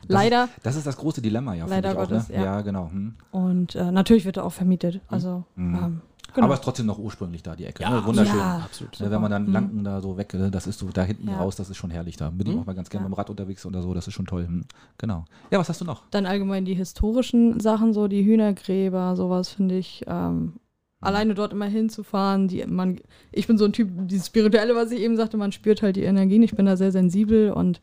Das Leider. Ist, das ist das große Dilemma, ja. Leider ich auch, Gottes, ne? ja. ja. genau. Hm. Und äh, natürlich wird er auch vermietet. Also, Mhm. ähm, genau. Aber es ist trotzdem noch ursprünglich da, die Ecke. Ja, ne? Wunderschön. Ja. Absolut. Ne, wenn man dann Mhm. Lanken da so weg, ne, das ist so da hinten Ja. raus, das ist schon herrlich da. Bin ich Mhm. auch mal ganz gerne Ja. mit dem Rad unterwegs oder so, das ist schon toll. Hm. Genau. Ja, was hast du noch? Dann allgemein die historischen Sachen, so die Hühnergräber, sowas finde ich. Ähm, Alleine dort immer hinzufahren, die man, ich bin so ein Typ, dieses Spirituelle, was ich eben sagte, man spürt halt die Energien. Ich bin da sehr sensibel und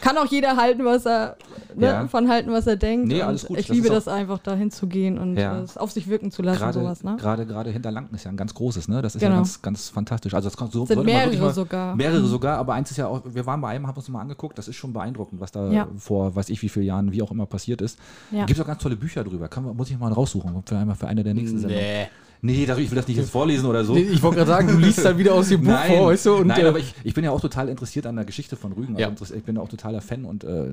kann auch jeder halten, was er ne, Ja. von halten, was er denkt. Nee, und alles gut. Ich Das liebe das einfach, da hinzugehen und Ja. es auf sich wirken zu lassen, Gerade, sowas. Ne? gerade, gerade hinter Lanken ist ja ein ganz großes, ne? Das ist ja Genau. ganz, ganz fantastisch. Also das kann, so Sind mehrere mal, sogar. Mehrere sogar, aber eins ist ja auch, wir waren bei einem, haben uns mal angeguckt, das ist schon beeindruckend, was da Ja. vor weiß ich wie vielen Jahren, wie auch immer passiert ist. Ja. Gibt es auch ganz tolle Bücher drüber. Kann, man- muss ich mal raussuchen, für einmal für eine der nächsten Sendungen. Nee. Ich will das nicht jetzt vorlesen oder so. Nee, Ich wollte gerade sagen, du liest dann wieder aus dem Buch Nein, vor, weißt du? Und, nein äh, aber ich, ich bin ja auch total interessiert an der Geschichte von Rügen. Ja. Also ich bin auch totaler Fan und äh,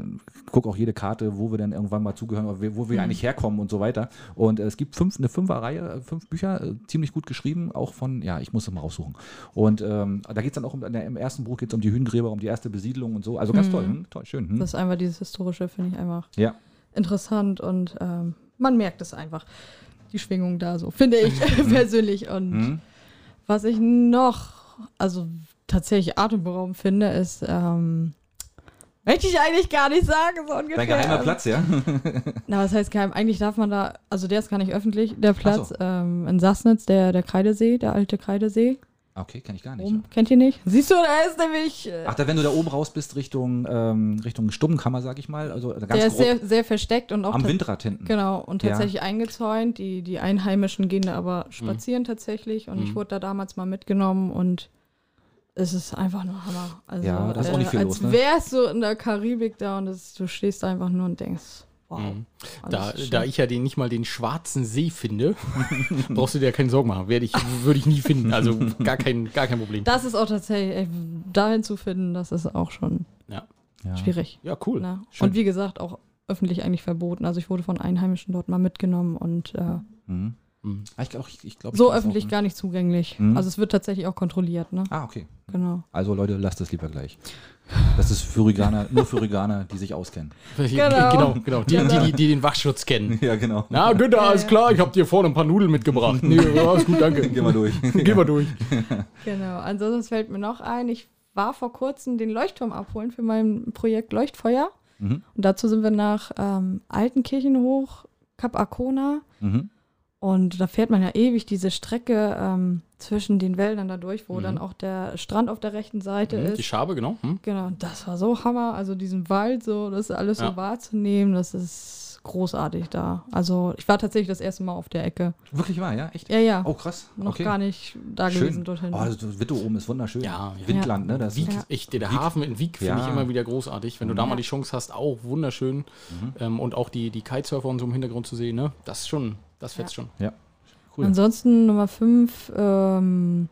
gucke auch jede Karte, wo wir dann irgendwann mal zugehören, wo wir Mhm. eigentlich herkommen und so weiter. Und äh, es gibt fünf, eine Fünferreihe, äh, fünf Bücher, äh, ziemlich gut geschrieben, auch von, ja, ich muss es mal raussuchen. Und ähm, da geht es dann auch um, der, im ersten Buch geht es um die Hühngräber, um die erste Besiedlung und so. Also ganz toll, hm? toll, schön. Hm? Mhm. Das ist einfach dieses Historische, finde ich einfach Ja. interessant und ähm, man merkt es einfach. Die Schwingung da so, finde ich persönlich. Und Hm? was ich noch, also tatsächlich atemberaubend finde, ist, ähm, möchte ich eigentlich gar nicht sagen, so ungefähr. Dein geheimer Platz, ja? Na, was heißt geheim? Eigentlich darf man da, also der ist gar nicht öffentlich, der Platz so. ähm, in Sassnitz, der, der Kreidesee, der alte Kreidesee. Okay, kenne ich gar nicht. Oben. Kennt ihr nicht? Siehst du, da ist nämlich. äh, Ach, da, wenn du da oben raus bist, Richtung, ähm, Richtung Stummkammer, sag ich mal, also ganz der ist sehr, sehr versteckt und auch am Windrad hinten. Genau, und Ja. tatsächlich eingezäunt. Die, die Einheimischen gehen da aber Mhm. spazieren tatsächlich. Und ich wurde da damals mal mitgenommen und es ist einfach nur Hammer. Also, Ja, da ist auch nicht viel als los, ne? wärst du in der Karibik da und das, du stehst einfach nur und denkst, wow. Mhm. Da, da ich ja den, nicht mal den schwarzen See finde, brauchst du dir ja keine Sorgen machen. Werde ich, würde ich nie finden. Also gar kein, gar kein Problem. das ist auch tatsächlich, ey, dahin zu finden, das ist auch schon Ja, Ja. schwierig. ja cool. Ne? Schön. Und wie gesagt, auch öffentlich eigentlich verboten. Also ich wurde von Einheimischen dort mal mitgenommen und äh, Mhm. Mhm. Ah, Ich glaube, ich, ich glaub, so öffentlich auch, ne? gar nicht zugänglich. Mhm. Also es wird tatsächlich auch kontrolliert, ne? Ah, okay. Genau. Also Leute, lasst es lieber gleich. Das ist für Riganer, nur für Riganer, die sich auskennen. Genau, genau. genau. Die, Genau. Die, die, die den Wachschutz kennen. Ja, genau. Na, Günther, Ja, alles klar, ich habe dir vorne ein paar Nudeln mitgebracht. Nee, ja, ist gut, danke. Geh mal durch. Geh mal durch. Genau. Ansonsten fällt mir noch ein, ich war vor kurzem den Leuchtturm abholen für mein Projekt Leuchtfeuer. Mhm. Und dazu sind wir nach ähm, Altenkirchen hoch, Kap Arkona. Mhm. Und da fährt man ja ewig diese Strecke ähm, zwischen den Wäldern da durch, wo Mhm. dann auch der Strand auf der rechten Seite Mhm, ist. Die Schabe, genau. Hm? Genau, das war so Hammer. Also diesen Wald so, das alles Ja. so wahrzunehmen, das ist großartig da. Also ich war tatsächlich das erste Mal auf der Ecke. Wirklich wahr, ja? Echt? Ja, ja. Oh, krass. noch okay. gar nicht da Schön. gewesen dorthin. Oh, also Witte oben ist wunderschön. Ja, ja. Windland, ne? Das Wieg, Ja. ich, der Hafen in Wieg finde Ja. ich immer wieder großartig. Wenn du da mal die Chance hast, auch wunderschön. Mhm. Ähm, und auch die, die Kitesurfer und so im Hintergrund zu sehen, ne? Das ist schon, das fetzt schon. Ja. Cool. Ansonsten Nummer 5, ähm,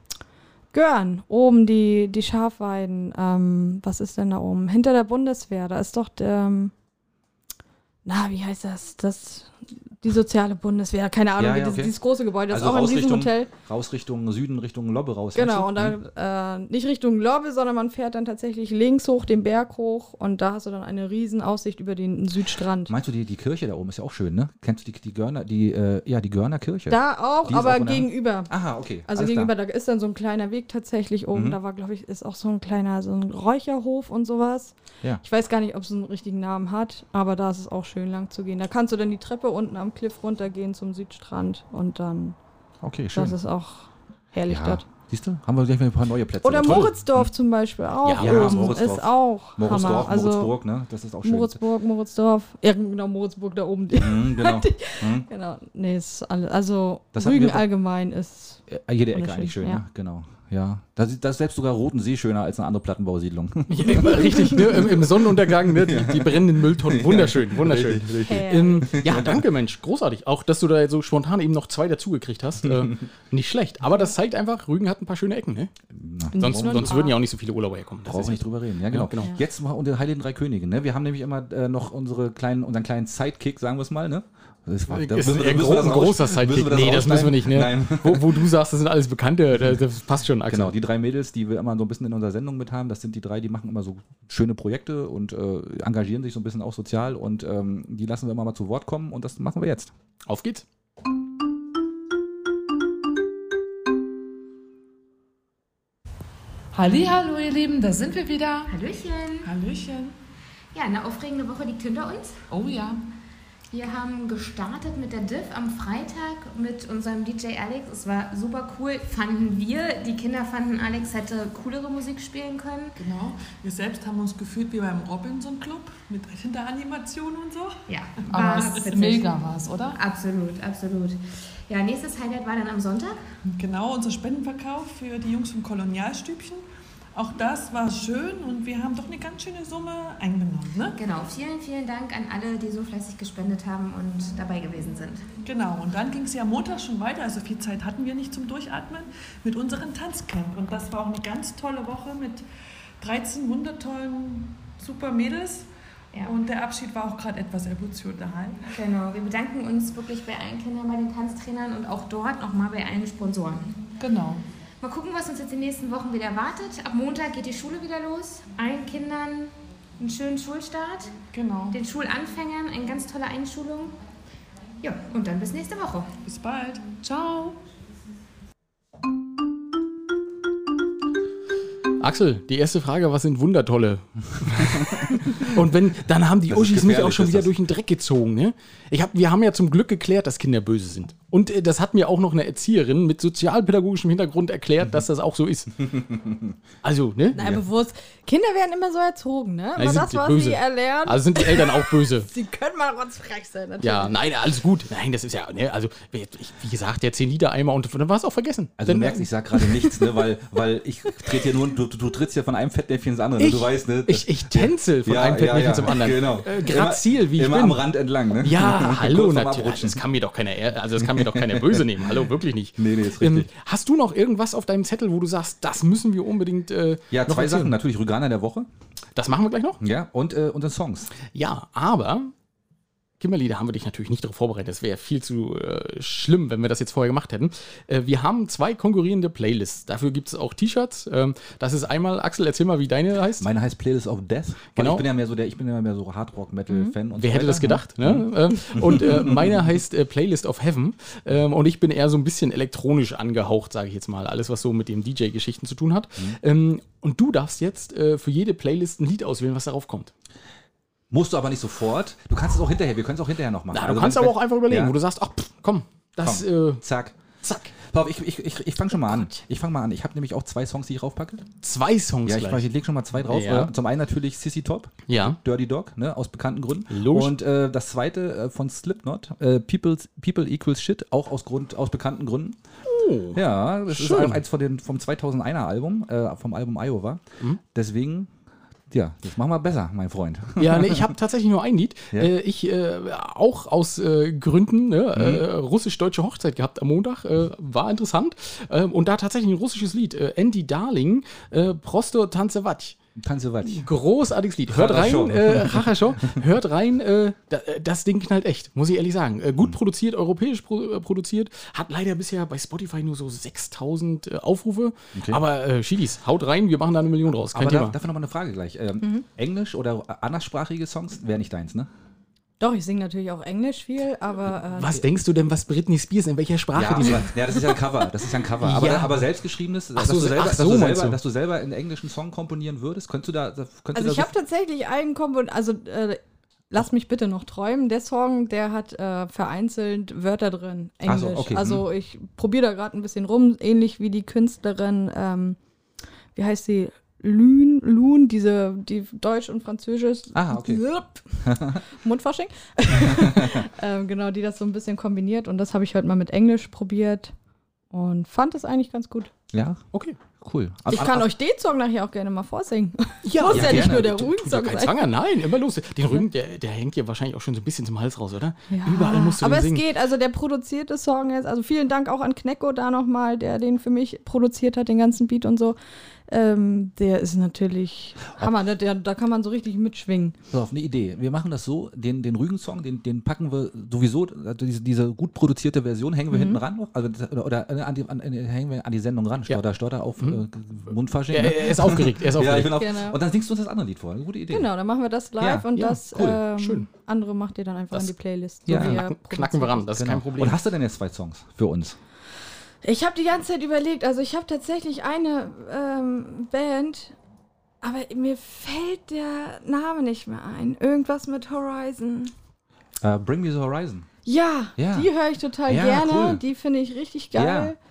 Görn, oben die, die Schafweiden. Ähm, was ist denn da oben? Hinter der Bundeswehr, da ist doch der, ähm, na, wie heißt das? Das, die soziale Bundeswehr, keine Ahnung, Ja, ja, dieses, okay. dieses große Gebäude, das Also ist auch ein Riesenhotel. Raus Richtung Süden, Richtung Lobbe raus. Genau, und du? da äh, nicht Richtung Lobbe, sondern man fährt dann tatsächlich links hoch, den Berg hoch und da hast du dann eine riesen Aussicht über den Südstrand. Meinst du, die, die Kirche da oben ist ja auch schön, ne? Kennst du die, die Görner, die, äh, ja, die Görner Kirche? Da auch, aber auch gegenüber. Aha, okay. Also alles gegenüber, klar. da ist dann so ein kleiner Weg tatsächlich oben. Mhm. Da war, glaube ich, ist auch so ein kleiner, so ein Räucherhof und sowas. Ja. Ich weiß gar nicht, ob es einen richtigen Namen hat, aber da ist es auch schön lang zu gehen. Da kannst du dann die Treppe unten am Cliff runtergehen zum Südstrand und dann, Okay, schön. das ist auch herrlich ja. dort. Siehst du? Haben wir gleich mal ein paar neue Plätze. Oder. Moritzdorf zum Beispiel auch. Ja, Ja. Moritzdorf. Ist auch Moritzdorf, Hammer. Also Moritzburg, ne? Das ist auch schön. Moritzburg, Moritzdorf. Ja, genau, Moritzburg da oben. Mhm, genau. Mhm. genau. Nee, ist alles. Also Das Rügen allgemein ist. Äh, Jede Ecke eigentlich schön, ja. ne? Genau. Ja. Da ist selbst sogar Roten See schöner als eine andere Plattenbausiedlung. Ja, richtig, ne? Im, Im Sonnenuntergang, ne? Die, die brennenden Mülltonnen. Wunderschön, wunderschön. Richtig, richtig. Ähm, ja, danke, Mensch. Großartig. Auch, dass du da so spontan eben noch zwei dazugekriegt hast. Äh, nicht schlecht. Aber das zeigt einfach, Rügen hat ein paar schöne Ecken, ne? Sonst, sonst würden ja auch nicht so viele Urlauber herkommen. Das Brauchen ist wir nicht drüber reden. Ja, genau. genau. Jetzt mal unter Heiligen Drei Königen. Ne? Wir haben nämlich immer äh, noch unsere kleinen, unseren kleinen Sidekick, sagen wir es mal. Ne? Das war, da ist müssen ein, gro das ein raus- großer müssen Sidekick. Nee, das müssen wir nicht, ne? Nein. Wo, wo du sagst, das sind alles Bekannte, das, das passt schon, Axel. Genau, die drei Mädels, die wir immer so ein bisschen in unserer Sendung mit haben, das sind die drei, die machen immer so schöne Projekte und äh, engagieren sich so ein bisschen auch sozial und ähm, die lassen wir immer mal zu Wort kommen und das machen wir jetzt. Auf geht's. Hallo, ihr Lieben, da sind wir wieder. Hallöchen. Hallöchen. Ja, eine aufregende Woche liegt hinter uns. Oh ja. Wir haben gestartet mit der Div am Freitag mit unserem DJ Alex. Es war super cool, fanden wir. Die Kinder fanden, Alex hätte coolere Musik spielen können. Genau. Wir selbst haben uns gefühlt wie beim Robinson Club mit Hinteranimation und so. Ja, Aber es mega was, oder? Absolut, absolut. Ja, nächstes Highlight war dann am Sonntag. Genau, unser Spendenverkauf für die Jungs vom Kolonialstübchen. Auch das war schön und wir haben doch eine ganz schöne Summe eingenommen. Ne? Genau, vielen, vielen Dank an alle, die so fleißig gespendet haben und dabei gewesen sind. Genau, und dann ging es ja am Montag schon weiter, also viel Zeit hatten wir nicht zum Durchatmen, mit unserem Tanzcamp. Und das war auch eine ganz tolle Woche mit 13 wundertollen, super Mädels. Ja. Und der Abschied war auch gerade etwas emotional. Genau, wir bedanken uns wirklich bei allen Kindern, bei den Tanztrainern und auch dort nochmal bei allen Sponsoren. Genau. Mal gucken, was uns jetzt die nächsten Wochen wieder erwartet. Ab Montag geht die Schule wieder los. Allen Kindern einen schönen Schulstart. Genau. Den Schulanfängern eine ganz tolle Einschulung. Ja, und dann bis nächste Woche. Bis bald. Ciao. Axel, die erste Frage, was sind Wundertolle? Und wenn, dann haben die Das Uschis mich auch schon wieder das. durch den Dreck gezogen. Ne? Ich hab, wir haben ja zum Glück geklärt, dass Kinder böse sind. Und äh, das hat mir auch noch eine Erzieherin mit sozialpädagogischem Hintergrund erklärt, dass das auch so ist. Also, ne? Nein, bewusst. Kinder werden immer so erzogen, ne? Immer sind das, was böse. sie erlernen. Also sind die Eltern auch böse. sie können mal rotzfrech sein, natürlich. Ja, nein, alles gut. Nein, das ist ja, ne, also, ich, wie gesagt, der 10 Liter Eimer und dann war es auch vergessen. Also Dann- du merkst, ich sag gerade nichts, ne, weil, weil ich trete hier nur, du, du, trittst ja von einem Fettnäpfchen ins andere, ne? du weißt, ne? ich, ich tänzel von Ja, einem ja, Fettnäpfchen ja, zum anderen. Genau. Äh, grazil, wie ich immer bin. am Rand entlang, ne? Ja, hallo, natürlich. Das kann mir doch keiner, also das kann mir doch keiner böse nehmen. Hallo, wirklich nicht. Nee, nee, ist Ähm, richtig. hast du noch irgendwas auf deinem Zettel, wo du sagst, das müssen wir unbedingt äh, Ja, zwei? Sachen. Natürlich Rüganer der Woche. Das machen wir gleich noch. Ja, und äh, unsere Songs. Ja, aber Kimberly, da haben wir dich natürlich nicht darauf vorbereitet. Das wäre viel zu äh, schlimm, wenn wir das jetzt vorher gemacht hätten. Äh, wir haben zwei konkurrierende Playlists. Dafür gibt es auch T-Shirts. Ähm, das ist einmal, Axel, erzähl mal, wie deine heißt. Meine heißt Playlist of Death. Genau. Ich bin ja mehr so der, ich bin ja mehr so Hardrock-Metal-Fan. und Wer so hätte weiter, das gedacht? Ne? Ähm, und äh, meine heißt äh, Playlist of Heaven. Ähm, und ich bin eher so ein bisschen elektronisch angehaucht, sage ich jetzt mal. Alles, was so mit dem DJ-Geschichten zu tun hat. Ähm, und du darfst jetzt äh, für jede Playlist ein Lied auswählen, was darauf kommt. Musst du aber nicht sofort. Du kannst es auch hinterher. Wir können es auch hinterher noch machen. Na, Also du kannst wenn- aber auch einfach überlegen, Ja. wo du sagst, ach, pff, komm, das, Komm. äh, Zack. zack. Pass auf, ich, ich, ich, ich fange schon mal an. Ich fange mal an. Ich habe nämlich auch zwei Songs, die ich raufpacke. Zwei Songs Ja, ich, gleich. ich lege schon mal zwei drauf. Ja. Äh, Zum einen natürlich Sissy Top, Ja. Dirty Dog, ne, aus bekannten Gründen. Logisch. Und äh, das zweite äh, von Slipknot, äh, People's, People Equals Shit, auch aus, Grund, aus bekannten Gründen. Oh. Ja, das Schön. ist auch eins von den, vom 2001er Album, äh, vom Album Iowa. Mhm. Deswegen, ja, das machen wir besser, mein Freund. Ja, nee, ich habe tatsächlich nur ein Lied. Ja. Äh, ich äh, auch aus äh, Gründen ne, äh, russisch-deutsche Hochzeit gehabt am Montag. Äh, war interessant. Äh, und da tatsächlich ein russisches Lied. Äh, Andy Darling, äh, Prosto Tanzewatsch. Was. Großartiges Lied. Hört rein, Chachascho. äh, Chachascho. hört rein, äh, da, äh, das Ding knallt echt, muss ich ehrlich sagen. Äh, gut produziert, europäisch pro, äh, produziert, hat leider bisher bei Spotify nur so 6000 äh, Aufrufe. Okay. Aber äh, Schiedis, haut rein, wir machen da eine Million raus, kein Aber da, Thema. dafür nochmal eine Frage gleich. Ähm, Mhm. Englisch oder anderssprachige Songs wäre nicht deins, ne? Doch, ich singe natürlich auch Englisch viel, aber. Äh, was denkst du denn, was Britney Spears, in welcher Sprache Ja, die singt? ja, das ist ja ein Cover. Das ist ja ein Cover. Aber, Ja. aber selbstgeschriebenes, dass, so, du selber, ach dass, so, du meinst selber, du? dass du selber einen englischen Song komponieren würdest, könntest du da. Könntest Also du ich da habe tatsächlich einen Kompon, also äh, lass mich bitte noch träumen. Der Song, der hat äh, vereinzelt Wörter drin, Ach Englisch. so, okay, Also ich probiere da gerade ein bisschen rum, ähnlich wie die Künstlerin, ähm, wie heißt sie? Lün, Lun, diese, die Deutsch und Französisch. Ah, okay. Mundfasching. ähm, genau, die das so ein bisschen kombiniert und das habe ich heute mal mit Englisch probiert und fand es eigentlich ganz gut. Ja, Okay. cool. Ich kann euch den Song nachher auch gerne mal vorsingen. Ja, Muss ja, nicht gerne. nur der Ja, Rügen-Song kein sein. Zwanger, nein, immer los. Den Rügen, der, der hängt dir wahrscheinlich auch schon so ein bisschen zum Hals raus, oder? Überall musst du aber den es singen. geht, also der produzierte Song jetzt, also vielen Dank auch an Knecko da nochmal, der den für mich produziert hat, den ganzen Beat und so. Ähm, der ist natürlich Hammer, ne? der, da kann man so richtig mitschwingen. Pass auf, eine Idee. Wir machen das so, den, den Rügen-Song, den, den packen wir sowieso, also diese, diese gut produzierte Version hängen wir Mhm. hinten ran noch, also, oder, oder an die, an, an, hängen wir an die Sendung ran, Stotter, Stotter auf Mhm. äh, Mundfasching. Er, ne? er ist aufgeregt, er ist ja, ich aufgeregt. bin auf, Genau. Und dann singst du uns das andere Lied vor. Eine gute Idee. Genau, dann machen wir das live Ja, und ja, das cool, ähm, schön. andere macht ihr dann einfach Das- an die Playlist. so Ja. Knacken, knacken wir ran, das ist Genau. kein Problem. Und hast du denn jetzt zwei Songs für uns? Ich habe die ganze Zeit überlegt, also ich habe tatsächlich eine ähm, Band, aber mir fällt der Name nicht mehr ein. Irgendwas mit Horizon. Äh, Bring Me the Horizon. Ja, Ja. die höre ich total Ja, gerne. cool. Die finde ich richtig geil. Schön.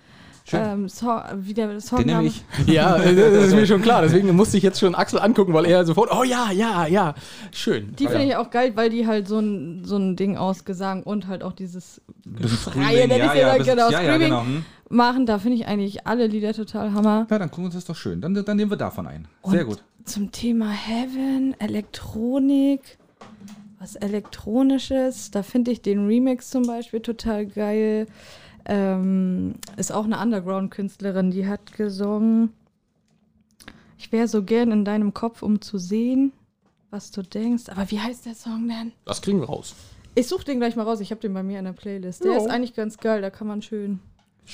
Ähm, so, wie der Song Den ich. Ja, das ist mir schon klar. Deswegen musste ich jetzt schon Axel angucken, weil er sofort, oh ja, ja, ja. Schön. Die finde ich auch geil, weil die halt so ein, so ein Ding aus Gesang und halt auch dieses Freie, Screaming, nenn ich's ja, bisschen- genau, ja, ja, genau. Hm. machen. Da finde ich eigentlich alle Lieder total Hammer. Ja, dann gucken wir uns das doch schön. Dann, dann nehmen wir davon ein. Sehr Und gut. Zum Thema Heaven, Elektronik, was Elektronisches, da finde ich den Remix zum Beispiel total geil. Ähm, ist auch eine Underground-Künstlerin, die hat gesungen. Ich wäre so gern in deinem Kopf, um zu sehen, was du denkst. Aber wie heißt der Song denn? Das kriegen wir raus. Ich suche den gleich mal raus. Ich habe den bei mir in der Playlist. Der Ja. ist eigentlich ganz geil. Da kann man schön.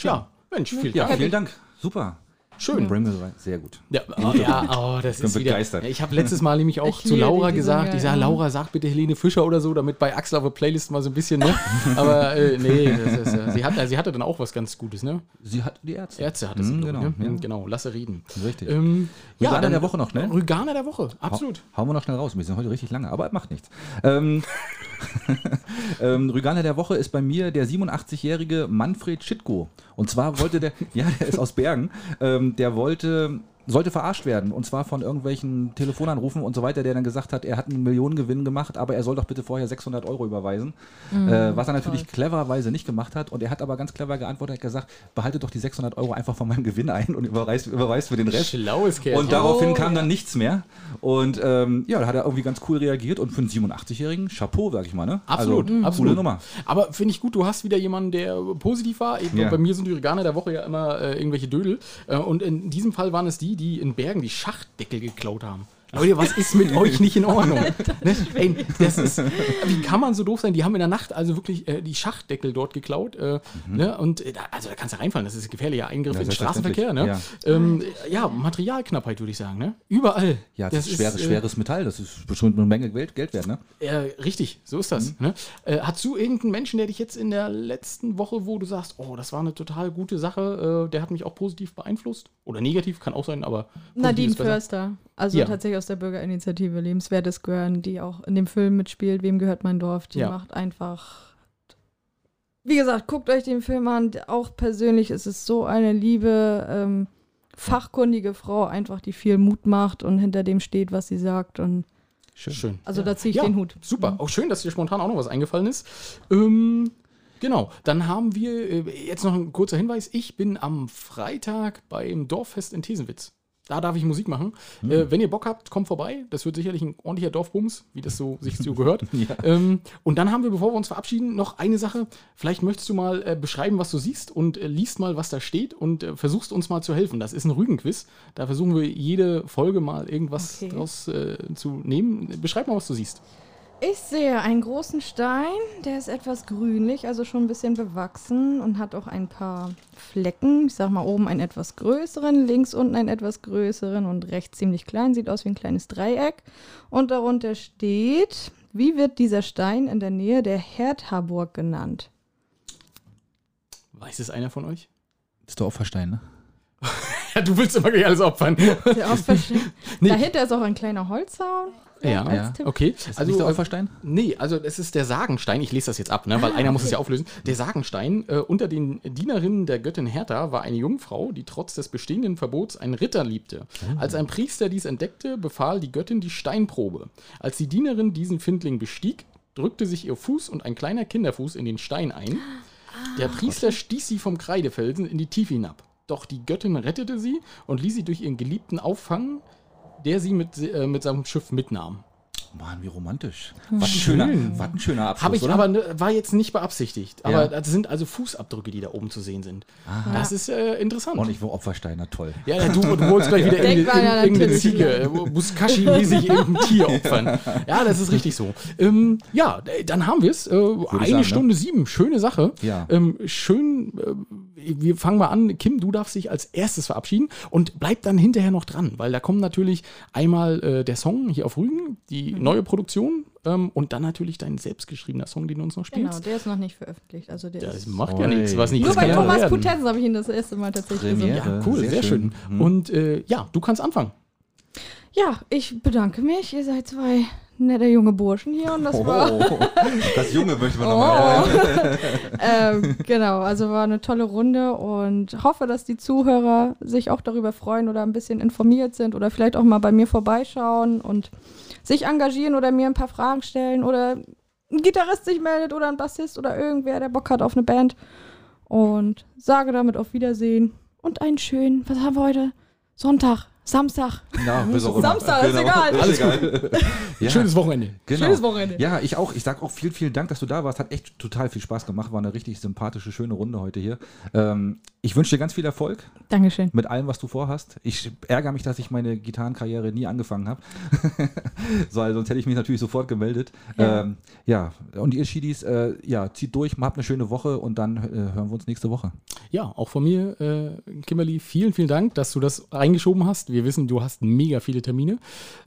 Ja, Mensch, viel Ja, vielen Dank. Super. Schön. The Horizon. Sehr gut. Ja, oh, ja, oh, das bin ist wieder. begeistert. Ja, Ich habe letztes Mal nämlich auch Ich zu Laura die, die gesagt, ich sage, ja. Laura, sag bitte Helene Fischer oder so, damit bei Axel auf der Playlist mal so ein bisschen, ne? Aber äh, nee, das ist, äh, sie, hat, sie hatte dann auch was ganz Gutes, ne? Sie hat die Ärzte. Ärzte hatte sie, Mhm, glaub genau, ne? ja. Genau, lasse reden. Richtig. Ähm, Rüganer der Woche noch, ne? Rüganer der Woche, absolut. Hau- Hauen wir noch schnell raus. Wir sind heute richtig lange, aber macht nichts. Ähm, ähm, Rüganer der Woche ist bei mir der 87-jährige Manfred Schitko. Und zwar wollte der, ja, der ist aus Bergen, ähm, der wollte, sollte verarscht werden. Und zwar von irgendwelchen Telefonanrufen und so weiter, der dann gesagt hat, er hat einen Millionengewinn gemacht, aber er soll doch bitte vorher 600 Euro überweisen. äh, was er natürlich clevererweise nicht gemacht hat. Und er hat aber ganz clever geantwortet, hat gesagt, behalte doch die 600 Euro einfach von meinem Gewinn ein und überweist, überweist für den Rest. Schlaues Kerl. Und daraufhin Oh, kam dann nichts mehr. Und ähm, ja, da hat er irgendwie ganz cool reagiert. Und für einen 87-Jährigen, Chapeau, sag ich mal. Ne? Absolut, also, absolut. Coole Nummer. Aber finde ich gut, du hast wieder jemanden, der positiv war. Ich, Ja. Bei mir sind die Veganer der Woche ja immer äh, irgendwelche Dödel. Äh, und in diesem Fall waren es die, die in Bergen die Schachtdeckel geklaut haben. Leute, was ist mit euch nicht in Ordnung? ne? Ey, das ist, wie kann man so doof sein? Die haben in der Nacht also wirklich äh, die Schachtdeckel dort geklaut. Äh, ne? Und äh, da, also da kannst du reinfallen. Das ist ein gefährlicher Eingriff Ja, in den Straßenverkehr. Ne? Ja. Ähm, ja, Materialknappheit würde ich sagen. Ne? Überall. Ja, das, ist schweres, äh, schweres Metall. Das ist bestimmt eine Menge Geld, Geld wert, ne? äh, richtig, so ist das. Mhm. Ne? Äh, hast du irgendeinen Menschen, der dich jetzt in der letzten Woche, wo du sagst, oh, das war eine total gute Sache, äh, der hat mich auch positiv beeinflusst? Oder negativ, kann auch sein, aber. Nadine ist. Förster. Also Ja. tatsächlich aus der Bürgerinitiative Lebenswertes Gehören, die auch in dem Film mitspielt, Wem gehört mein Dorf? Die Ja. macht einfach. Wie gesagt, guckt euch den Film an. Auch persönlich ist es so eine liebe, ähm, fachkundige Frau, einfach, die viel Mut macht und hinter dem steht, was sie sagt. Und Schön. Schön. also da ziehe ich Ja, den Hut. Super. Auch schön, dass dir spontan auch noch was eingefallen ist. Ähm, genau. Dann haben wir äh, jetzt noch ein kurzer Hinweis. Ich bin am Freitag beim Dorffest in Thesenwitz. Da darf ich Musik machen. Hm. Äh, wenn ihr Bock habt, kommt vorbei. Das wird sicherlich ein ordentlicher Dorfbums, wie das so sich so gehört. ähm, und dann haben wir, bevor wir uns verabschieden, noch eine Sache. Vielleicht möchtest du mal äh, beschreiben, was du siehst und äh, liest mal, was da steht und äh, versuchst uns mal zu helfen. Das ist ein Rügenquiz. Da versuchen wir jede Folge mal irgendwas Okay. draus äh, zu nehmen. Beschreib mal, was du siehst. Ich sehe einen großen Stein, der ist etwas grünlich, also schon ein bisschen bewachsen und hat auch ein paar Flecken. Ich sag mal oben einen etwas größeren, links unten einen etwas größeren und rechts ziemlich klein, sieht aus wie ein kleines Dreieck. Und darunter steht, wie wird dieser Stein in der Nähe der Herdharburg genannt? Weiß es einer von euch? Das ist der Opferstein, ne? Ja, du willst immer gleich alles opfern. Der Opferstein. Nee. Dahinter ist auch ein kleiner Holzzaun. Ja, als Tipp. okay. Ist Also, nicht der Opferstein? nee, also es ist der Sagenstein. Ich lese das jetzt ab, ne, weil einer muss es ja auflösen. Der Sagenstein äh, unter den Dienerinnen der Göttin Hertha war eine Jungfrau, die trotz des bestehenden Verbots einen Ritter liebte. Als ein Priester dies entdeckte, befahl die Göttin die Steinprobe. Als die Dienerin diesen Findling bestieg, drückte sich ihr Fuß und ein kleiner Kinderfuß in den Stein ein. Der Priester stieß sie vom Kreidefelsen in die Tiefe hinab. doch die Göttin rettete sie und ließ sie durch ihren Geliebten auffangen, der sie mit, äh, mit seinem Schiff mitnahm. Mann, wie romantisch. Was ein schöner, was ein schöner Abschluss, Habe ich oder? aber ne, war jetzt nicht beabsichtigt. Aber Ja. das sind also Fußabdrücke, die da oben zu sehen sind. Das ist äh, interessant. Und ich war Opfersteiner, toll. Ja, ja, du, du wolltest gleich wieder irgendeine, Ziege, äh, Muskashi-mäßig irgendein Tier opfern. Ja, das ist richtig so. Ähm, ja, dann haben wir es. Äh, eine sagen, ne? Stunde sieben, schöne Sache. Ja. Ähm, schön, äh, wir fangen mal an. Kim, du darfst dich als erstes verabschieden und bleib dann hinterher noch dran, weil da kommt natürlich einmal äh, der Song hier auf Rügen, die Mhm. neue Produktion ähm, und dann natürlich dein selbstgeschriebener Song, den du uns noch Genau, spielst. der ist noch nicht veröffentlicht. Also der Das ist macht ja nichts, was nicht nur ist, bei Thomas werden. Putenz habe ich ihn das erste Mal tatsächlich Premiere. gesungen. Ja, cool, sehr, Sehr schön. schön. Mhm. Und äh, ja, du kannst anfangen. Ja, ich bedanke mich. Ihr seid zwei nette junge Burschen hier und das war. Oh, das Junge möchte man nochmal. Oh. ähm, genau, also war eine tolle Runde und hoffe, dass die Zuhörer sich auch darüber freuen oder ein bisschen informiert sind oder vielleicht auch mal bei mir vorbeischauen und sich engagieren oder mir ein paar Fragen stellen oder ein Gitarrist sich meldet oder ein Bassist oder irgendwer, der Bock hat auf eine Band. Und sage damit auf Wiedersehen und einen schönen, was haben wir heute? Sonntag, Samstag. Ja, bis auch immer. Samstag, ist egal. Alles gut. Ja. Schönes Wochenende. Genau. Schönes Wochenende. Ja, ich auch. Ich sag auch vielen, vielen Dank, dass du da warst. Hat echt total viel Spaß gemacht. War eine richtig sympathische, schöne Runde heute hier. Ähm, ich wünsche dir ganz viel Erfolg Dankeschön. mit allem, was du vorhast. Ich ärgere mich, dass ich meine Gitarrenkarriere nie angefangen habe. so, also sonst hätte ich mich natürlich sofort gemeldet. Ja. Ähm, ja. und ihr Schiedis, äh, ja, zieht durch, habt eine schöne Woche und dann äh, hören wir uns nächste Woche. Ja, auch von mir, äh, Kimberly, vielen, vielen Dank, dass du das eingeschoben hast. Wir wissen, du hast mega viele Termine.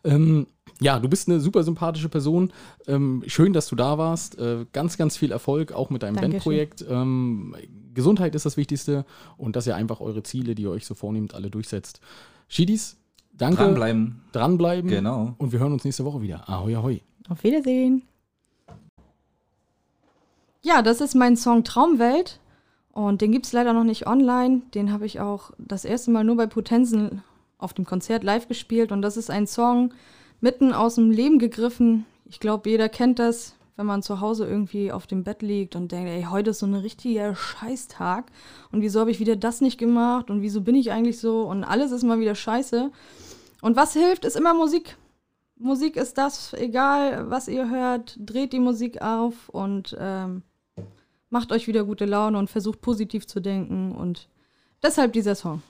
Ähm, ja, du bist eine super sympathische Person. Ähm, schön, dass du da warst. Äh, ganz, ganz viel Erfolg, auch mit deinem Dankeschön. Bandprojekt. Ähm, Gesundheit ist das Wichtigste und dass ihr einfach eure Ziele, die ihr euch so vornehmt, alle durchsetzt. Schiedis, danke. Dranbleiben. Dranbleiben. Genau. Und wir hören uns nächste Woche wieder. Ahoi, ahoi. Auf Wiedersehen. Ja, das ist mein Song Traumwelt. Und den gibt es leider noch nicht online. Den habe ich auch das erste Mal nur bei Potenzen auf dem Konzert live gespielt. Und das ist ein Song mitten aus dem Leben gegriffen. Ich glaube, jeder kennt das, wenn man zu Hause irgendwie auf dem Bett liegt und denkt, ey, heute ist so ein richtiger Scheißtag. Und wieso habe ich wieder das nicht gemacht? Und wieso bin ich eigentlich so? Und alles ist mal wieder scheiße. Und was hilft, ist immer Musik. Musik ist das, egal was ihr hört, dreht die Musik auf und ähm, macht euch wieder gute Laune und versucht positiv zu denken und deshalb dieser Song.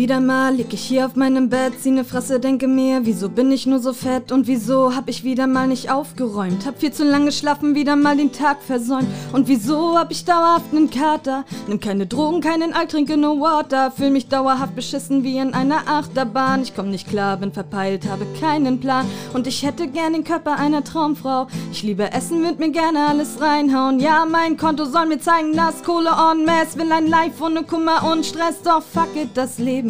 Wieder mal lieg ich hier auf meinem Bett, zieh ne Fresse, denke mir, wieso bin ich nur so fett und wieso hab ich wieder mal nicht aufgeräumt? Hab viel zu lange geschlafen, wieder mal den Tag versäumt. Und wieso hab ich dauerhaft nen Kater? Nimm keine Drogen, keinen Alk, trinke no Water. Fühl mich dauerhaft beschissen wie in einer Achterbahn. Ich komm nicht klar, bin verpeilt, habe keinen Plan. Und ich hätte gern den Körper einer Traumfrau. Ich liebe Essen, würd mir gerne alles reinhauen. Ja, mein Konto soll mir zeigen, dass Kohle en masse will ein Life ohne Kummer und Stress. Doch fuck it, das Leben.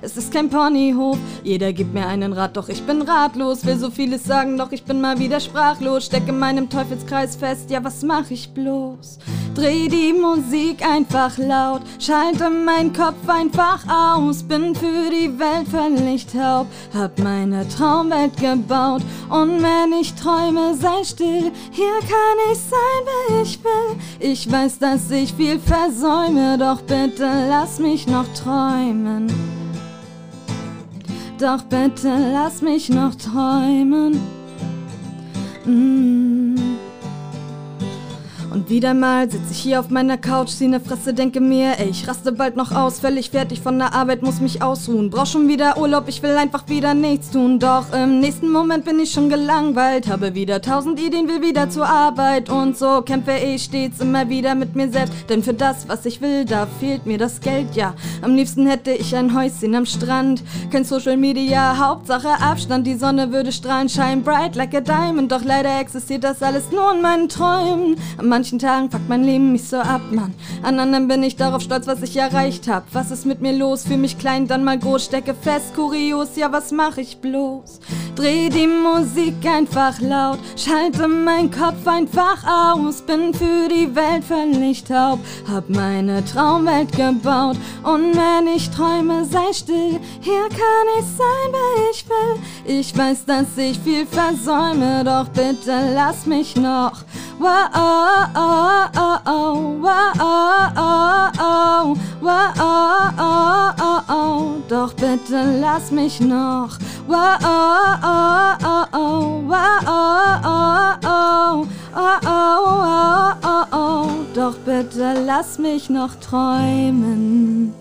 Es ist kein Ponyhof. Jeder gibt mir einen Rat, doch ich bin ratlos. Will so vieles sagen, doch ich bin mal wieder sprachlos. Stecke in meinem Teufelskreis fest, ja, was mach ich bloß? Dreh die Musik einfach laut, schalte meinen Kopf einfach aus. Bin für die Welt völlig taub, hab meine Traumwelt gebaut. Und wenn ich träume, sei still. Hier kann ich sein, wer ich will. Ich weiß, dass ich viel versäume, doch bitte lass mich noch träumen. Doch bitte lass mich noch träumen. Mm. Und wieder mal sitz ich hier auf meiner Couch, zieh ne Fresse, denke mir, ey, ich raste bald noch aus, völlig fertig von der Arbeit, muss mich ausruhen. Brauch schon wieder Urlaub, ich will einfach wieder nichts tun. Doch im nächsten Moment bin ich schon gelangweilt, habe wieder tausend Ideen, will wieder zur Arbeit. Und so kämpfe ich stets immer wieder mit mir selbst. Denn für das, was ich will, da fehlt mir das Geld, ja. Am liebsten hätte ich ein Häuschen am Strand. Kein Social Media, Hauptsache Abstand. Die Sonne würde strahlen, shine bright like a diamond. Doch leider existiert das alles nur in meinen Träumen. Manchmal manchen Tagen fuckt mein Leben mich so ab, Mann. An anderen bin ich darauf stolz, was ich erreicht hab. Was ist mit mir los? Fühl mich klein, dann mal groß, stecke fest, kurios, ja, was mach ich bloß? Dreh die Musik einfach laut, schalte mein Kopf einfach aus, bin für die Welt völlig taub, hab meine Traumwelt gebaut und wenn ich träume, sei still, hier kann ich sein, wer ich will. Ich weiß, dass ich viel versäume, doch bitte lass mich noch. Wow, doch bitte lass mich noch. Doch bitte lass mich noch träumen.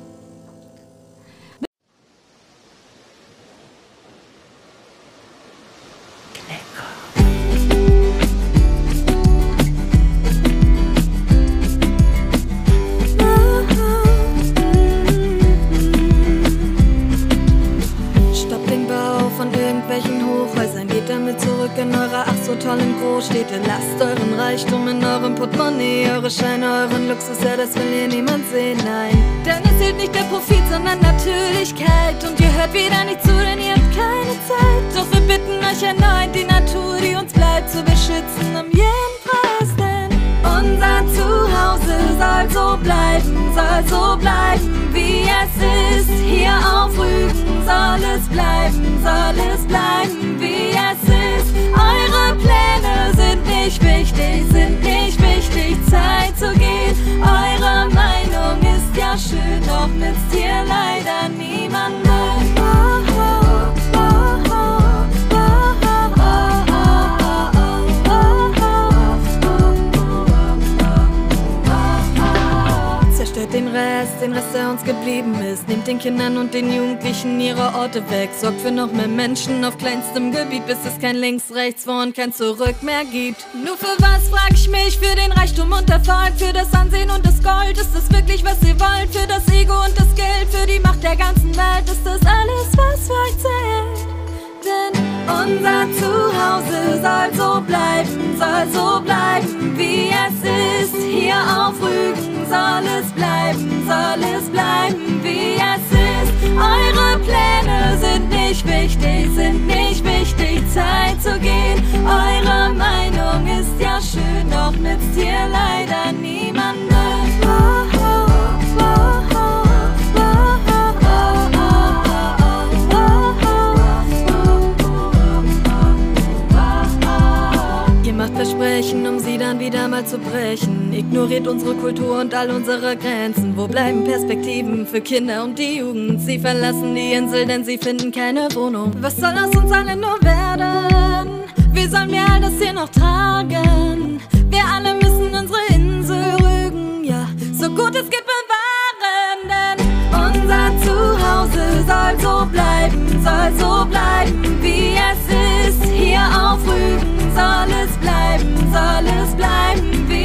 Von irgendwelchen Hochhäusern, geht damit zurück in eure ach so tollen Großstädte. Lasst euren Reichtum in eurem Portemonnaie, eure Scheine, euren Luxus, ja, das will hier niemand sehen, nein. Denn es zählt nicht der Profit, sondern Natürlichkeit. Und ihr hört wieder nicht zu, denn ihr habt keine Zeit. Doch wir bitten euch erneut, die Natur, die uns bleibt, zu beschützen, um denn unser Zuhause soll so bleiben, soll so bleiben, wie es ist. Hier auf Rügen soll es bleiben, soll es bleiben, wie es ist. Eure Pläne sind nicht wichtig, sind nicht wichtig, Zeit zu gehen. Eure Meinung ist ja schön, doch nützt hier leider niemandem. Den Rest, der uns geblieben ist. Nehmt den Kindern und den Jugendlichen ihre Orte weg. Sorgt für noch mehr Menschen auf kleinstem Gebiet, bis es kein Links, Rechts, vor und kein Zurück mehr gibt. Nur für was, frag ich mich, für den Reichtum und Erfolg, für das Ansehen und das Gold. Ist das wirklich, was ihr wollt? Für das Ego und das Geld, für die Macht der ganzen Welt. Ist das alles, was für euch zählt? Denn unser Zuhause soll so bleiben, soll so bleiben, wie es ist. Hier auf Rügen soll es bleiben, soll es bleiben, wie es ist. Eure Pläne sind nicht wichtig, sind nicht wichtig, Zeit zu gehen. Eure Meinung ist ja schön, doch nützt hier leider niemandem. Oh, oh, dann wieder mal zu brechen. Ignoriert unsere Kultur und all unsere Grenzen. Wo bleiben Perspektiven für Kinder und die Jugend? Sie verlassen die Insel, denn sie finden keine Wohnung. Was soll aus uns allen nur werden? Wie sollen wir all das hier noch tragen? Wir alle müssen unsere Insel rügen, ja, so gut es geht bewahren, denn unser Zuhause soll so bleiben, soll so bleiben, wie es ist. alles bleiben wird.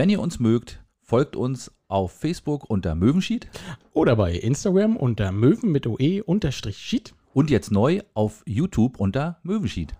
Wenn ihr uns mögt, folgt uns auf Facebook unter Möwenschied Oder bei Instagram unter Möwen mit OE unterstrich Sheet. und jetzt neu auf YouTube unter Möwenschied.